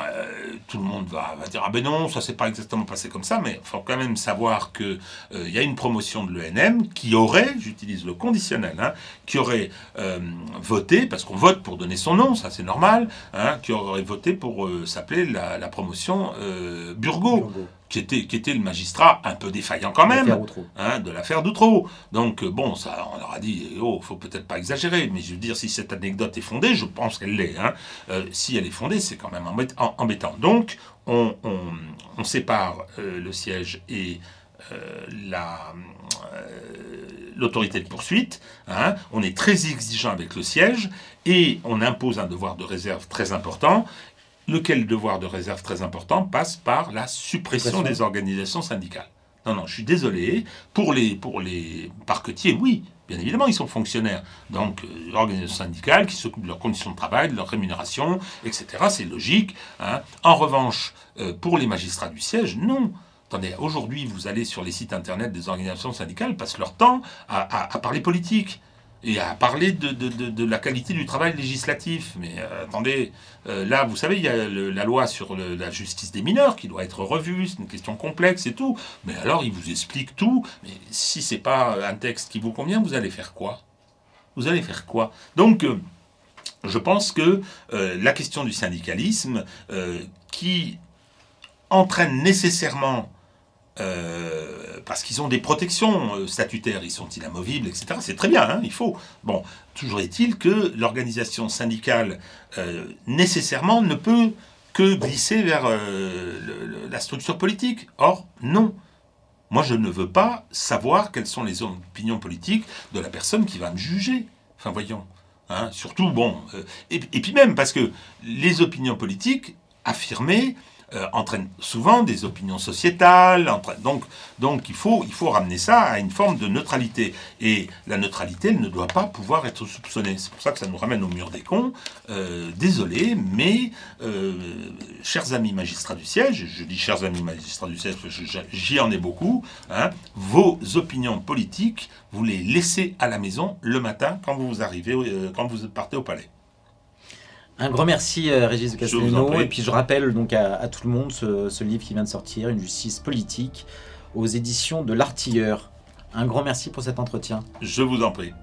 tout le monde va, dire Ah ben non, ça s'est pas exactement passé comme ça, mais il faut quand même savoir qu'il il y a une promotion de l'ENM qui aurait, j'utilise le conditionnel, hein, qui aurait euh, voté, parce qu'on vote pour donner son nom, ça c'est normal, hein, qui aurait voté pour euh, s'appeler la, promotion euh, Burgot. Qui était, qui était le magistrat un peu défaillant quand même hein, de l'affaire d'Outreau. Donc bon, ça, on leur a dit, oh, faut peut-être pas exagérer, mais je veux dire, si cette anecdote est fondée, je pense qu'elle l'est. Hein, si elle est fondée, c'est quand même embêtant. Donc, on, on sépare le siège et la l'autorité de poursuite. Hein. on est très exigeant avec le siège et on impose un devoir de réserve très important. Lequel devoir de réserve très important passe par la suppression des organisations syndicales. Non, non, je suis désolé. Pour les, pour les parquetiers, oui, bien évidemment, ils sont fonctionnaires. Donc, euh, l'organisation syndicale qui s'occupe de leurs conditions de travail, de leur rémunération, etc., c'est logique. Hein. En revanche, euh, pour les magistrats du siège, non. Attendez, aujourd'hui, vous allez sur les sites internet des organisations syndicales, passent leur temps à, parler politique et à parler de, la qualité du travail législatif. Mais euh, attendez, euh, là, vous savez, il y a la loi sur la justice des mineurs qui doit être revue, c'est une question complexe et tout. Mais alors, il vous explique tout. Mais si c'est pas un texte qui vous convient, vous allez faire quoi? Vous allez faire quoi? Donc, euh, je pense que la question du syndicalisme, qui entraîne nécessairement, euh, parce qu'ils ont des protections euh, statutaires, ils sont inamovibles, etc. C'est très bien, hein, il faut. Bon, toujours est-il que l'organisation syndicale, euh, nécessairement, ne peut que glisser vers la structure politique. Or, non. Moi, je ne veux pas savoir quelles sont les opinions politiques de la personne qui va me juger. Enfin, voyons. Hein, surtout, bon. et, puis même, parce que les opinions politiques affirmées euh, entraîne souvent des opinions sociétales. donc, donc il, faut, il faut ramener ça à une forme de neutralité. Et la neutralité, ne doit pas pouvoir être soupçonnée. C'est pour ça que ça nous ramène au mur des cons. Euh, désolé, mais euh, chers amis magistrats du siège, je dis chers amis magistrats du siège j'y en ai beaucoup, hein, vos opinions politiques, vous les laissez à la maison le matin quand vous arrivez, quand vous partez au palais. Un grand merci, euh, Régis de Castelnau. Et puis je rappelle donc à, tout le monde ce, livre qui vient de sortir, Une justice politique, aux éditions de l'Artilleur. Un grand merci pour cet entretien. Je vous en prie.